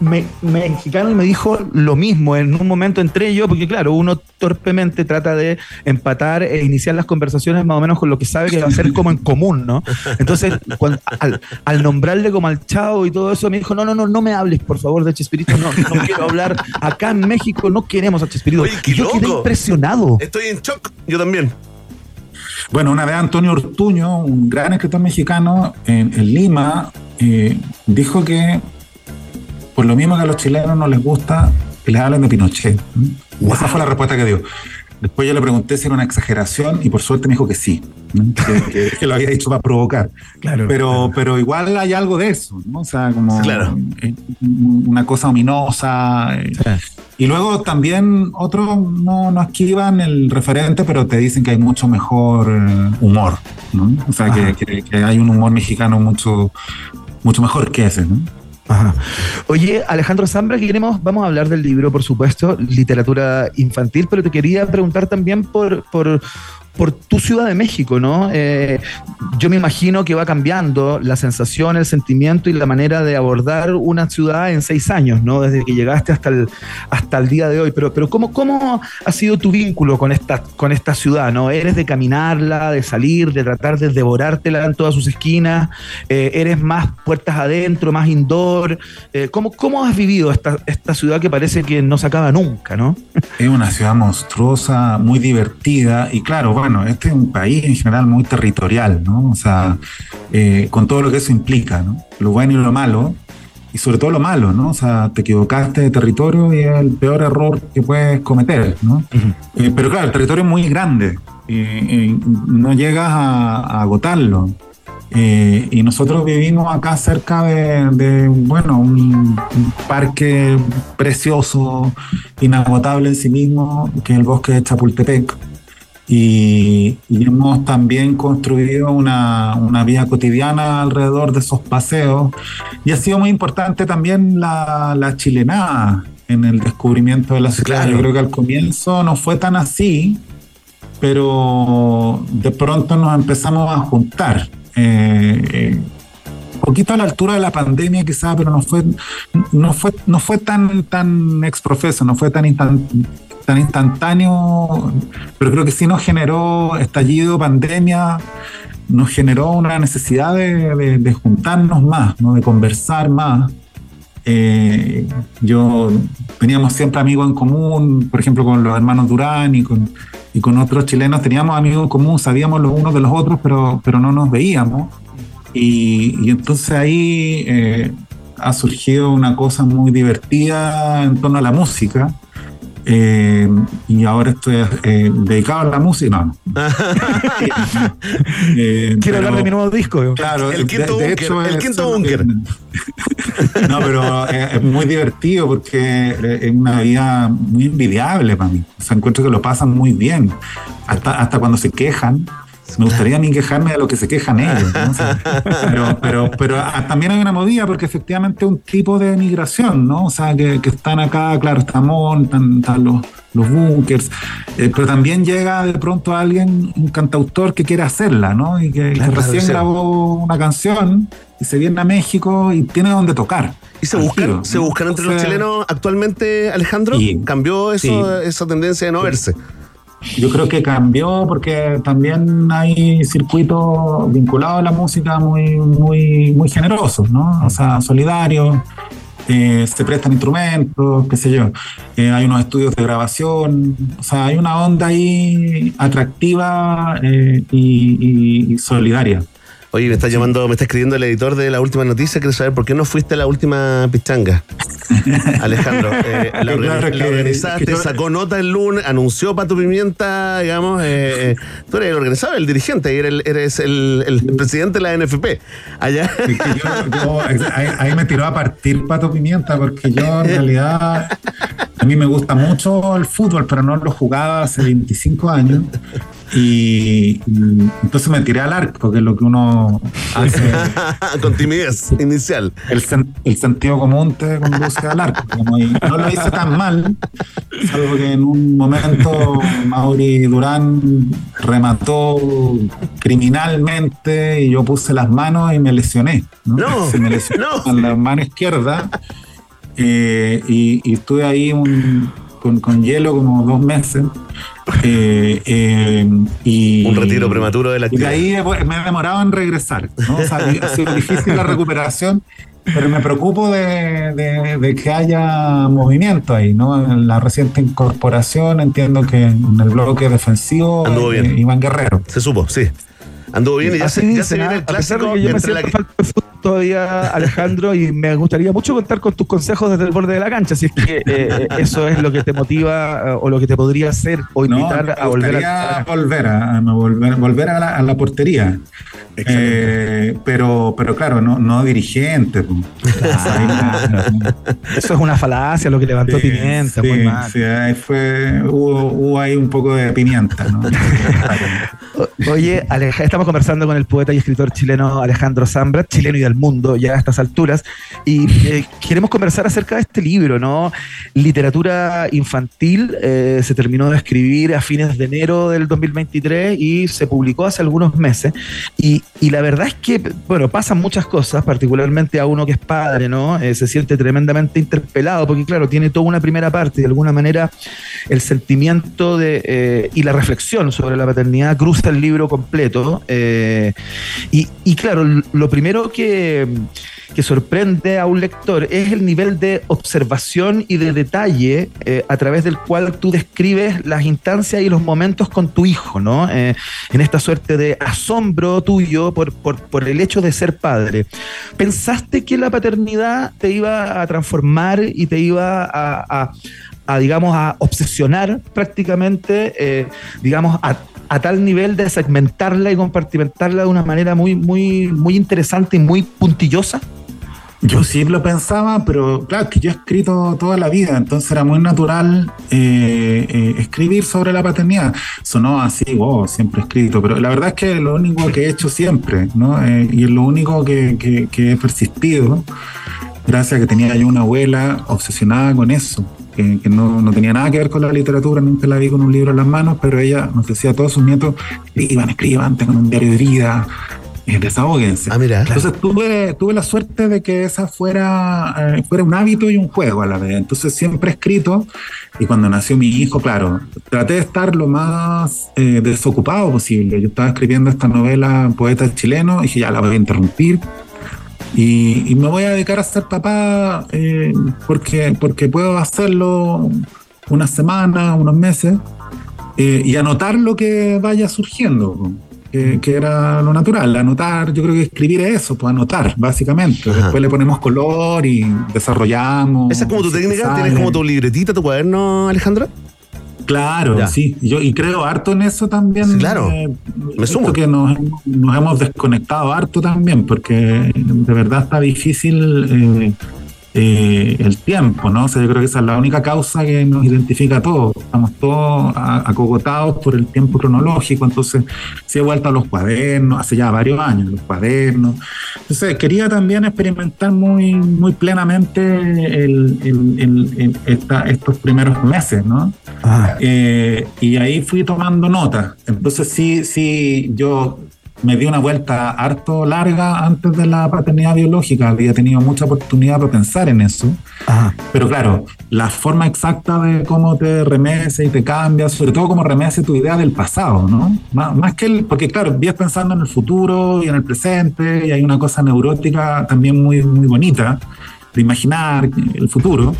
me- mexicano y me dijo lo mismo. En un momento entré yo, porque claro, uno torpemente trata de empatar e iniciar las conversaciones más o menos con lo que sabe que va a ser como en común, ¿no? Entonces, cuando- al, al nombrarle como al chavo y todo eso, me dijo, no, no, no, no me hables, por favor, de Chespirito, no, no quiero hablar. Acá en México no queremos a Chespirito. Oye, qué Y yo quedé loco. impresionado. Estoy en shock. Yo también. Bueno, una vez Antonio Ortuño, un gran escritor mexicano en, en Lima, eh, dijo que por lo mismo que a los chilenos no les gusta que les hablen de Pinochet. ¿no? Esa fue la respuesta que dio. Después yo le pregunté si era una exageración y por suerte me dijo que sí, ¿no? que, que- [laughs] lo había dicho para provocar. Claro. Pero, pero igual hay algo de eso, ¿no? O sea, como Claro. eh, una cosa ominosa. eh, y luego también otros no, no esquivan el referente, pero te dicen que hay mucho mejor eh, humor, ¿no? O sea, que, que- que hay un humor mexicano mucho, mucho mejor que ese, ¿no? Ajá. Oye, Alejandro Zambra, que queremos, vamos a hablar del libro, por supuesto, literatura infantil, pero te quería preguntar también por, por, por tu Ciudad de México, ¿no? Eh, yo me imagino que va cambiando la sensación, el sentimiento y la manera de abordar una ciudad en seis años, ¿no? Desde que llegaste hasta el, hasta el día de hoy. Pero, pero ¿cómo, ¿cómo ha sido tu vínculo con esta, con esta ciudad, ¿no? ¿Eres de caminarla, de salir, de tratar de devorártela en todas sus esquinas? Eh, ¿Eres más puertas adentro, más indoor? Eh, ¿cómo, ¿Cómo has vivido esta, esta ciudad que parece que no se acaba nunca, ¿no? Es una ciudad monstruosa, muy divertida y claro, bueno, este es un país en general muy territorial, ¿no? O sea, eh, con todo lo que eso implica, ¿no? Lo bueno y lo malo, y sobre todo lo malo, ¿no? O sea, te equivocaste de territorio y es el peor error que puedes cometer, ¿no? Eh, pero claro, el territorio es muy grande y, y no llegas a, a agotarlo. Eh, y nosotros vivimos acá cerca de, de, bueno, un, un parque precioso, inagotable en sí mismo, que es el bosque de Chapultepec. Y, y hemos también construido una, una vida cotidiana alrededor de esos paseos. Y ha sido muy importante también la, la chilenada en el descubrimiento de la ciudad. Claro. Yo creo que al comienzo no fue tan así, pero de pronto nos empezamos a juntar. Eh, eh, poquito a la altura de la pandemia quizás, pero no fue, no fue, no fue tan, tan exprofeso, no fue tan, instan- tan instantáneo, pero creo que sí nos generó estallido, pandemia, nos generó una necesidad de, de- de juntarnos más, ¿no? de conversar más. Eh, yo teníamos siempre amigos en común, por ejemplo, con los hermanos Durán y con, y con otros chilenos teníamos amigos en común, sabíamos los unos de los otros, pero, pero no nos veíamos. Y, y entonces ahí eh, ha surgido una cosa muy divertida en torno a la música. Eh, y ahora estoy eh, dedicado a la música. No. [laughs] Eh, Quiero hablar pero- de mi nuevo disco. Claro, El quinto de- de búnker, hecho, el es- quinto búnker. [laughs] No, pero es, es muy divertido porque es una vida muy envidiable para mí. O sea, encuentro que lo pasan muy bien. Hasta, hasta cuando se quejan. Me gustaría a mí quejarme de lo que se quejan ellos. ¿no? [laughs] Pero, pero, pero ah, también hay una movida porque efectivamente es un tipo de migración, ¿no? O sea, que, que están acá, claro, está Mon, están, están los, los bunkers, eh, pero también llega de pronto alguien, un cantautor que quiere hacerla, ¿no? Y que, recién grabó una canción y se viene a México y tiene donde tocar. ¿Y se buscan, se ¿no? buscan entre los chilenos actualmente, Alejandro? ¿Cambió eso, Sí. esa tendencia de no verse? Yo creo que cambió porque también hay circuitos vinculados a la música muy, muy, muy generosos, ¿no? O sea, solidarios, eh, se prestan instrumentos, qué sé yo. Eh, hay unos estudios de grabación, o sea, hay una onda ahí atractiva eh, y, solidaria. Oye, me está llamando, me está escribiendo el editor de la última noticia. Quiero saber por qué no fuiste a la última pichanga. [laughs] Alejandro, eh, la, Claro, organi- que- la organizaste, que yo- sacó nota el lunes, anunció Pato Pimienta, digamos. eh, eh, tú eres el organizador, el dirigente, eres el, eres el, el presidente de la NFP. Allá. Es que yo- yo- ahí, ahí me tiró a partir Pato Pimienta porque yo en realidad a mí me gusta mucho el fútbol, pero no lo jugaba hace 25 años. Y, y entonces me tiré al arco, que es lo que uno hace. [laughs] Con timidez inicial. El, sen- el sentido común te conduce al arco. no lo hice tan mal, salvo que en un momento Mauri Durán remató criminalmente y yo puse las manos y me lesioné. No, No, Se me lesionó no. en la mano izquierda eh, y, y estuve ahí un- con, con hielo como dos meses. eh, eh, y, Un retiro prematuro de la y de actividad. ahí he- me he demorado en regresar. ¿no? O sea, ha sido difícil la recuperación, pero me preocupo de, de- de que haya movimiento ahí. ¿no? En la reciente incorporación entiendo que en el bloque defensivo eh. Iván Guerrero. Se supo, sí. Anduvo bien y ya Así se, ya se viene ¿ah? el a pesar clásico de que yo me la siento falta de fútbol todavía, Alejandro, y me gustaría mucho contar con tus consejos desde el borde de la cancha, si es que eh, eso es lo que te motiva eh, o lo que te podría hacer o No, invitar me a volver a... volver a, a volver, volver a, la, a la portería. Eh, pero, pero claro, no, no dirigente. Eso es una falacia, lo que levantó Sí, Pimienta, sí, muy mal. sí, ahí fue, hubo, hubo ahí un poco de pimienta, ¿no? [laughs] Oye, Aleja, estamos conversando con el poeta y escritor chileno Alejandro Zambra, chileno y del mundo ya a estas alturas, y eh, queremos conversar acerca de este libro, ¿no? Literatura infantil, eh, se terminó de escribir a fines de enero del 2023 y se publicó hace algunos meses. Y, y la verdad es que, bueno, pasan muchas cosas, particularmente a uno que es padre, ¿no? Eh, se siente tremendamente interpelado, porque claro, tiene toda una primera parte, de alguna manera el sentimiento de, y la reflexión sobre la paternidad cruza el libro completo. Eh, y, claro, lo primero que, que sorprende a un lector es el nivel de observación y de detalle eh, a través del cual tú describes las instancias y los momentos con tu hijo, ¿no? Eh, en esta suerte de asombro tuyo por, por, por el hecho de ser padre. ¿Pensaste que la paternidad te iba a transformar y te iba a, a- a, digamos, a obsesionar prácticamente, eh, digamos, a, a, tal nivel de segmentarla y compartimentarla de una manera muy, muy, muy interesante y muy puntillosa? Yo sí lo pensaba, pero claro, que yo he escrito toda la vida, entonces era muy natural eh, eh, escribir sobre la paternidad. Sonó así, wow, siempre he escrito, pero la verdad es que es lo único que he hecho siempre, ¿no? Eh, y es lo único que, que, que, he persistido, gracias a que tenía yo una abuela obsesionada con eso, que, que no, no, tenía nada que ver con la literatura, nunca la vi con un libro en las manos, pero ella nos decía a todos sus nietos, escriban, escriban, tengan un diario de vida, eh, desahóguense. Ah, mira. Entonces tuve, tuve la suerte de que esa fuera, eh, fuera un hábito y un juego a la vez. Entonces siempre he escrito y cuando nació mi hijo, claro, traté de estar lo más eh, desocupado posible. Yo estaba escribiendo esta novela Poeta chileno y dije, ya la voy a interrumpir. Y, y me voy a dedicar a ser papá eh, porque, porque puedo hacerlo unas semanas, unos meses eh, y anotar lo que vaya surgiendo que, que, era lo natural, anotar, yo creo que escribir es eso, pues anotar, básicamente. Ajá. Después le ponemos color y desarrollamos. ¿Esa es como tu técnica? ¿Tienes como tu libretita, tu cuaderno, Alejandra? Claro, ya. sí. Yo, y creo harto en eso también. Sí, claro. Eh, Me sumo. que nos, nos, hemos desconectado harto también, porque de verdad está difícil. Eh, eh, el tiempo, ¿no? O sea, yo creo que esa es la única causa que nos identifica a todos. Estamos todos acogotados por el tiempo cronológico, entonces se ha vuelto a los cuadernos, hace ya varios años, los cuadernos. Entonces, quería también experimentar muy, muy plenamente el, el, el, esta, estos primeros meses, ¿no? Ah. Eh, y ahí fui tomando notas. Entonces, sí, sí, yo me di una vuelta harto larga antes de la paternidad biológica, había tenido mucha oportunidad para pensar en eso. Ajá. Pero claro, la forma exacta de cómo te remece y te cambia, sobre todo cómo remece tu idea del pasado, ¿no? Más, más que el, porque claro, vías pensando en el futuro y en el presente, y hay una cosa neurótica también muy, muy bonita de imaginar el futuro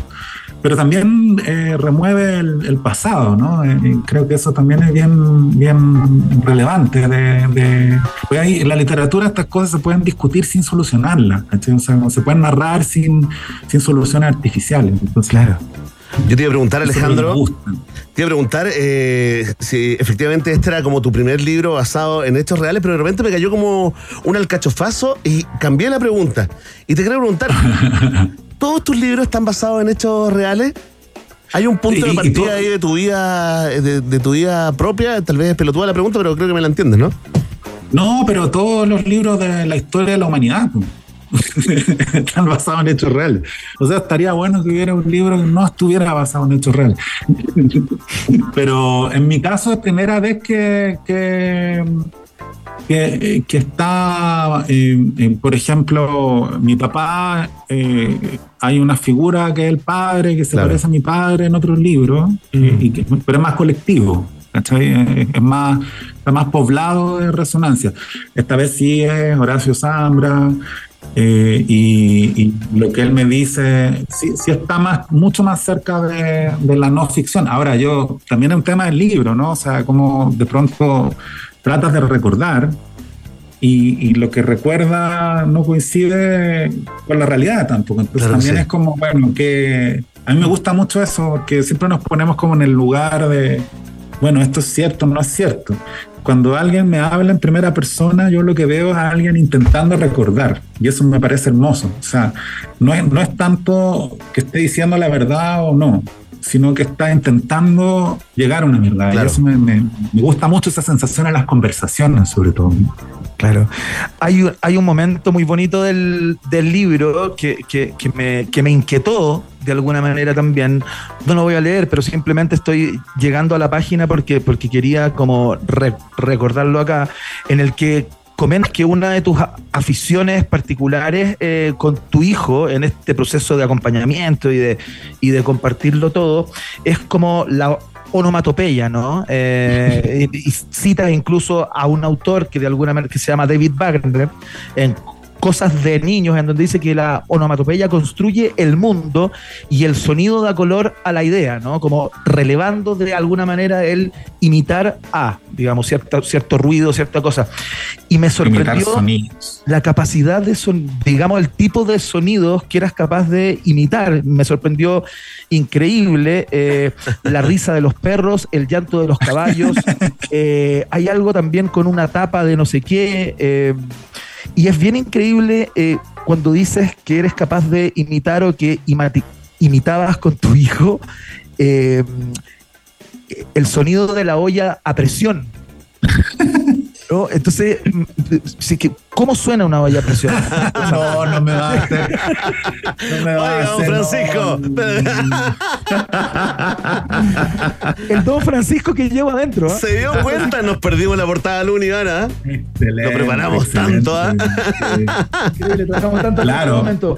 pero también eh, remueve el, el, pasado, ¿no? Eh, creo que eso también es bien, bien relevante. De, de pues ahí, en la literatura estas cosas se pueden discutir sin solucionarlas, o sea, se pueden narrar sin, sin soluciones artificiales. Entonces, claro. Yo te iba a preguntar, Alejandro, te iba a preguntar eh, si efectivamente este era como tu primer libro basado en hechos reales, pero de repente me cayó como un alcachofazo y cambié la pregunta. Y te quiero preguntar, [laughs] ¿todos tus libros están basados en hechos reales? ¿Hay un punto y, de partida ahí de tu vida, de, de, tu vida propia? Tal vez es pelotuda la pregunta, pero creo que me la entiendes, ¿no? No, pero todos los libros de la historia de la humanidad [laughs] están basados en hechos reales. O sea, estaría bueno que hubiera un libro que no estuviera basado en hechos reales. [laughs] Pero en mi caso es primera vez que, que, que, que está, eh, eh, por ejemplo, mi papá, eh, hay una figura que es el padre, que se claro. parece a mi padre en otros libros, y que, pero es más colectivo. ¿cachai? Es más, está más poblado de resonancia. Esta vez sí es Horacio Zambra, eh, y, y, lo que él me dice sí, sí está más, mucho más cerca de, de, la no ficción. Ahora, yo también es un tema del libro, ¿no? O sea, como de pronto tratas de recordar y, y lo que recuerda no coincide con la realidad tampoco. Entonces claro, también sí. es como, bueno, que a mí me gusta mucho eso, que siempre nos ponemos como en el lugar de, bueno, esto es cierto, no es cierto cuando alguien me habla en primera persona, yo lo que veo es a alguien intentando recordar. Y eso me parece hermoso. O sea, no es, no es tanto que esté diciendo la verdad o no, sino que está intentando llegar a una verdad. Claro. Y eso me, me, me, gusta mucho esa sensación en las conversaciones, sobre todo. Claro. Hay un, hay un momento muy bonito del, del libro que, que, que, me, que me inquietó de alguna manera también. No lo voy a leer, pero simplemente estoy llegando a la página porque, porque quería como re, recordarlo acá, en el que comentas que una de tus aficiones particulares eh, con tu hijo en este proceso de acompañamiento y de, y de compartirlo todo es como la onomatopeya, ¿no? Eh, y, [laughs] y citas incluso a un autor que de alguna manera que se llama David Wagner, en cosas de niños, en donde dice que la onomatopeya construye el mundo y el sonido da color a la idea, ¿no? Como relevando de alguna manera el imitar a, digamos, cierto, cierto ruido, cierta cosa. Y me sorprendió la capacidad de, son, digamos, el tipo de sonidos que eras capaz de imitar. Me sorprendió increíble eh, la risa de los perros, el llanto de los caballos. [laughs] Eh, hay algo también con una tapa de no sé qué. Eh, y es bien increíble cuando dices que eres capaz de imitar o que imitabas con tu hijo el sonido de la olla a presión. [laughs] Entonces, sí que, ¿cómo suena una olla a presión? [laughs] no, no me va a hacer. No me va a hacer. Francisco. [laughs] El don Francisco que llevo adentro. ¿eh? Se dio cuenta, nos perdimos la portada de Lunigana. Excelente. Lo preparamos tanto. ¿eh? Increíble, trabajamos tanto claro. en momento.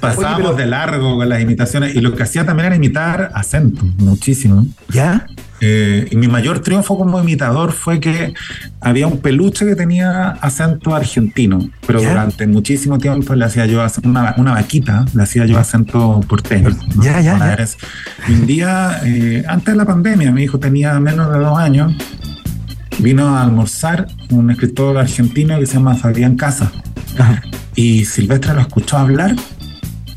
Pasábamos de largo con las imitaciones y lo que hacía también era imitar acento, muchísimo. ¿Ya? Eh, y mi mayor triunfo como imitador fue que había un peluche que tenía acento argentino, pero durante muchísimo tiempo le hacía yo una, una vaquita, le hacía yo acento porteño. Ya, ya, Y un día, eh, antes de la pandemia, mi hijo tenía menos de dos años, vino a almorzar un escritor argentino que se llama Fabián Casa. Y Silvestre lo escuchó hablar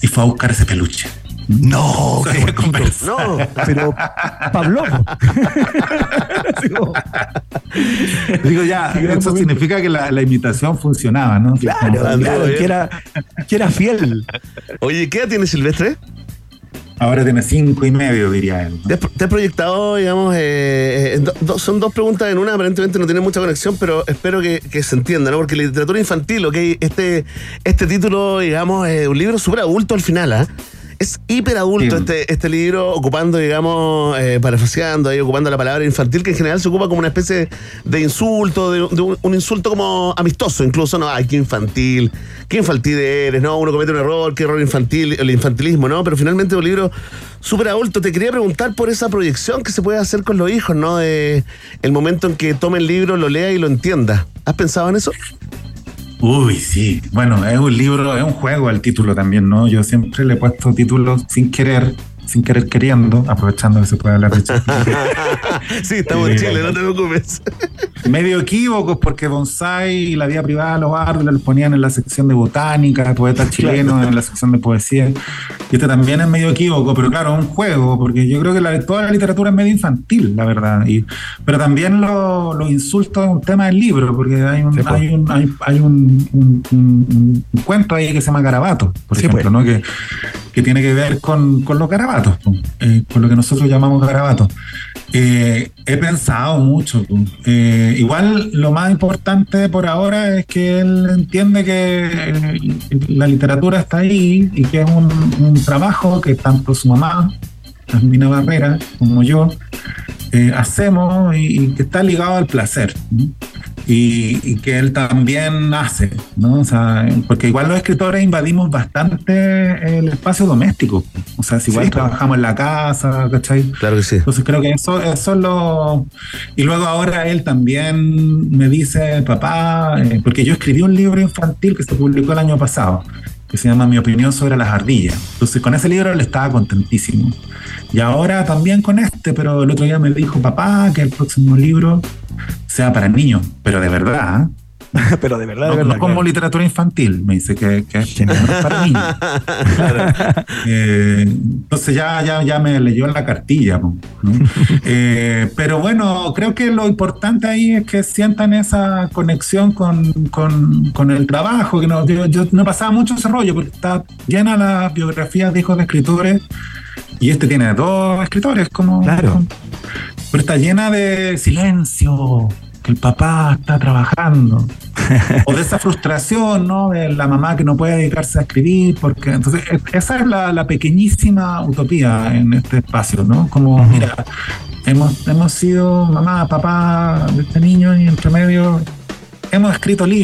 y fue a buscar ese peluche. No, [laughs] no, pero Pablo. [laughs] digo, ya, eso significa que la, imitación funcionaba, ¿no? Claro, claro que, era, que era fiel. Oye, ¿qué edad tiene Silvestre? Ahora tiene cinco y medio, diría él. ¿Te, has proyectado, digamos, eh, eh, son dos preguntas en una, aparentemente no tiene mucha conexión, pero espero que, se entienda, ¿no? Porque literatura infantil, ok, este, este título, digamos, es un libro súper adulto al final, ¿ah? Es hiper adulto este, este libro, ocupando, digamos, eh, parafraseando, ahí ocupando la palabra infantil, que en general se ocupa como una especie de insulto, de, un, insulto como amistoso, incluso, ¿no? Ay, qué infantil, qué infantil eres, ¿no? Uno comete un error, qué error infantil, el infantilismo, ¿no? Pero finalmente un libro súper adulto. Te quería preguntar por esa proyección que se puede hacer con los hijos, ¿no? De el momento en que tome el libro, lo lea y lo entienda. ¿Has pensado en eso? Uy, sí. Bueno, es un libro, es un juego el título también, ¿no? Yo siempre le he puesto títulos sin querer sin querer queriendo, aprovechando que se puede hablar de Chile. [laughs] sí, estamos en Chile, no te preocupes. medio equívocos porque bonsai y la vida privada de los árboles los ponían en la sección de botánica, poetas chilenos en la sección de poesía. Y este también es medio equívoco, pero claro, es un juego, porque yo creo que la, toda la literatura es medio infantil, la verdad. Y, pero también los insultos es un tema del libro, porque hay un, hay un, hay, un, cuento ahí que se llama Garabato, por ejemplo, pues. ¿no? que, que tiene que ver con, con los garabatos, eh, con lo que nosotros llamamos garabatos. Eh, he pensado mucho. Eh, igual lo más importante por ahora es que él entiende que la literatura está ahí y que es un, trabajo que tanto su mamá, Jasmina Barrera, como yo, hacemos y, que está ligado al placer y, que él también hace, ¿no? O sea, porque igual los escritores invadimos bastante el espacio doméstico. O sea, si igual trabajamos en la casa, ¿cachai? Claro que sí. Entonces creo que eso, eso es lo. Y luego ahora él también me dice, papá, eh, porque yo escribí un libro infantil que se publicó el año pasado que se llama Mi opinión sobre las ardillas. Entonces con ese libro él estaba contentísimo. Y ahora también con este, pero el otro día me dijo, papá, que el próximo libro sea para niños, pero de verdad. ¿eh? [laughs] pero de verdad, no, de verdad. como literatura infantil, me dice que, que, es para [laughs] niños. Eh, entonces ya, ya, ya me leyó en la cartilla. [laughs] Eh, pero bueno, creo que lo importante ahí es que sientan esa conexión con, con, con el trabajo. que no, yo, yo, no pasaba mucho ese rollo porque está llena la biografía de hijos de escritores. Y este tiene dos escritores, como. Claro. Pero está llena de silencio, que el papá está trabajando. [laughs] o de esa frustración, ¿no? De la mamá que no puede dedicarse a escribir, porque entonces esa es la, pequeñísima utopía en este espacio, ¿no? Como, mira, hemos, hemos sido mamá, papá de este niño y entre medio hemos escrito libros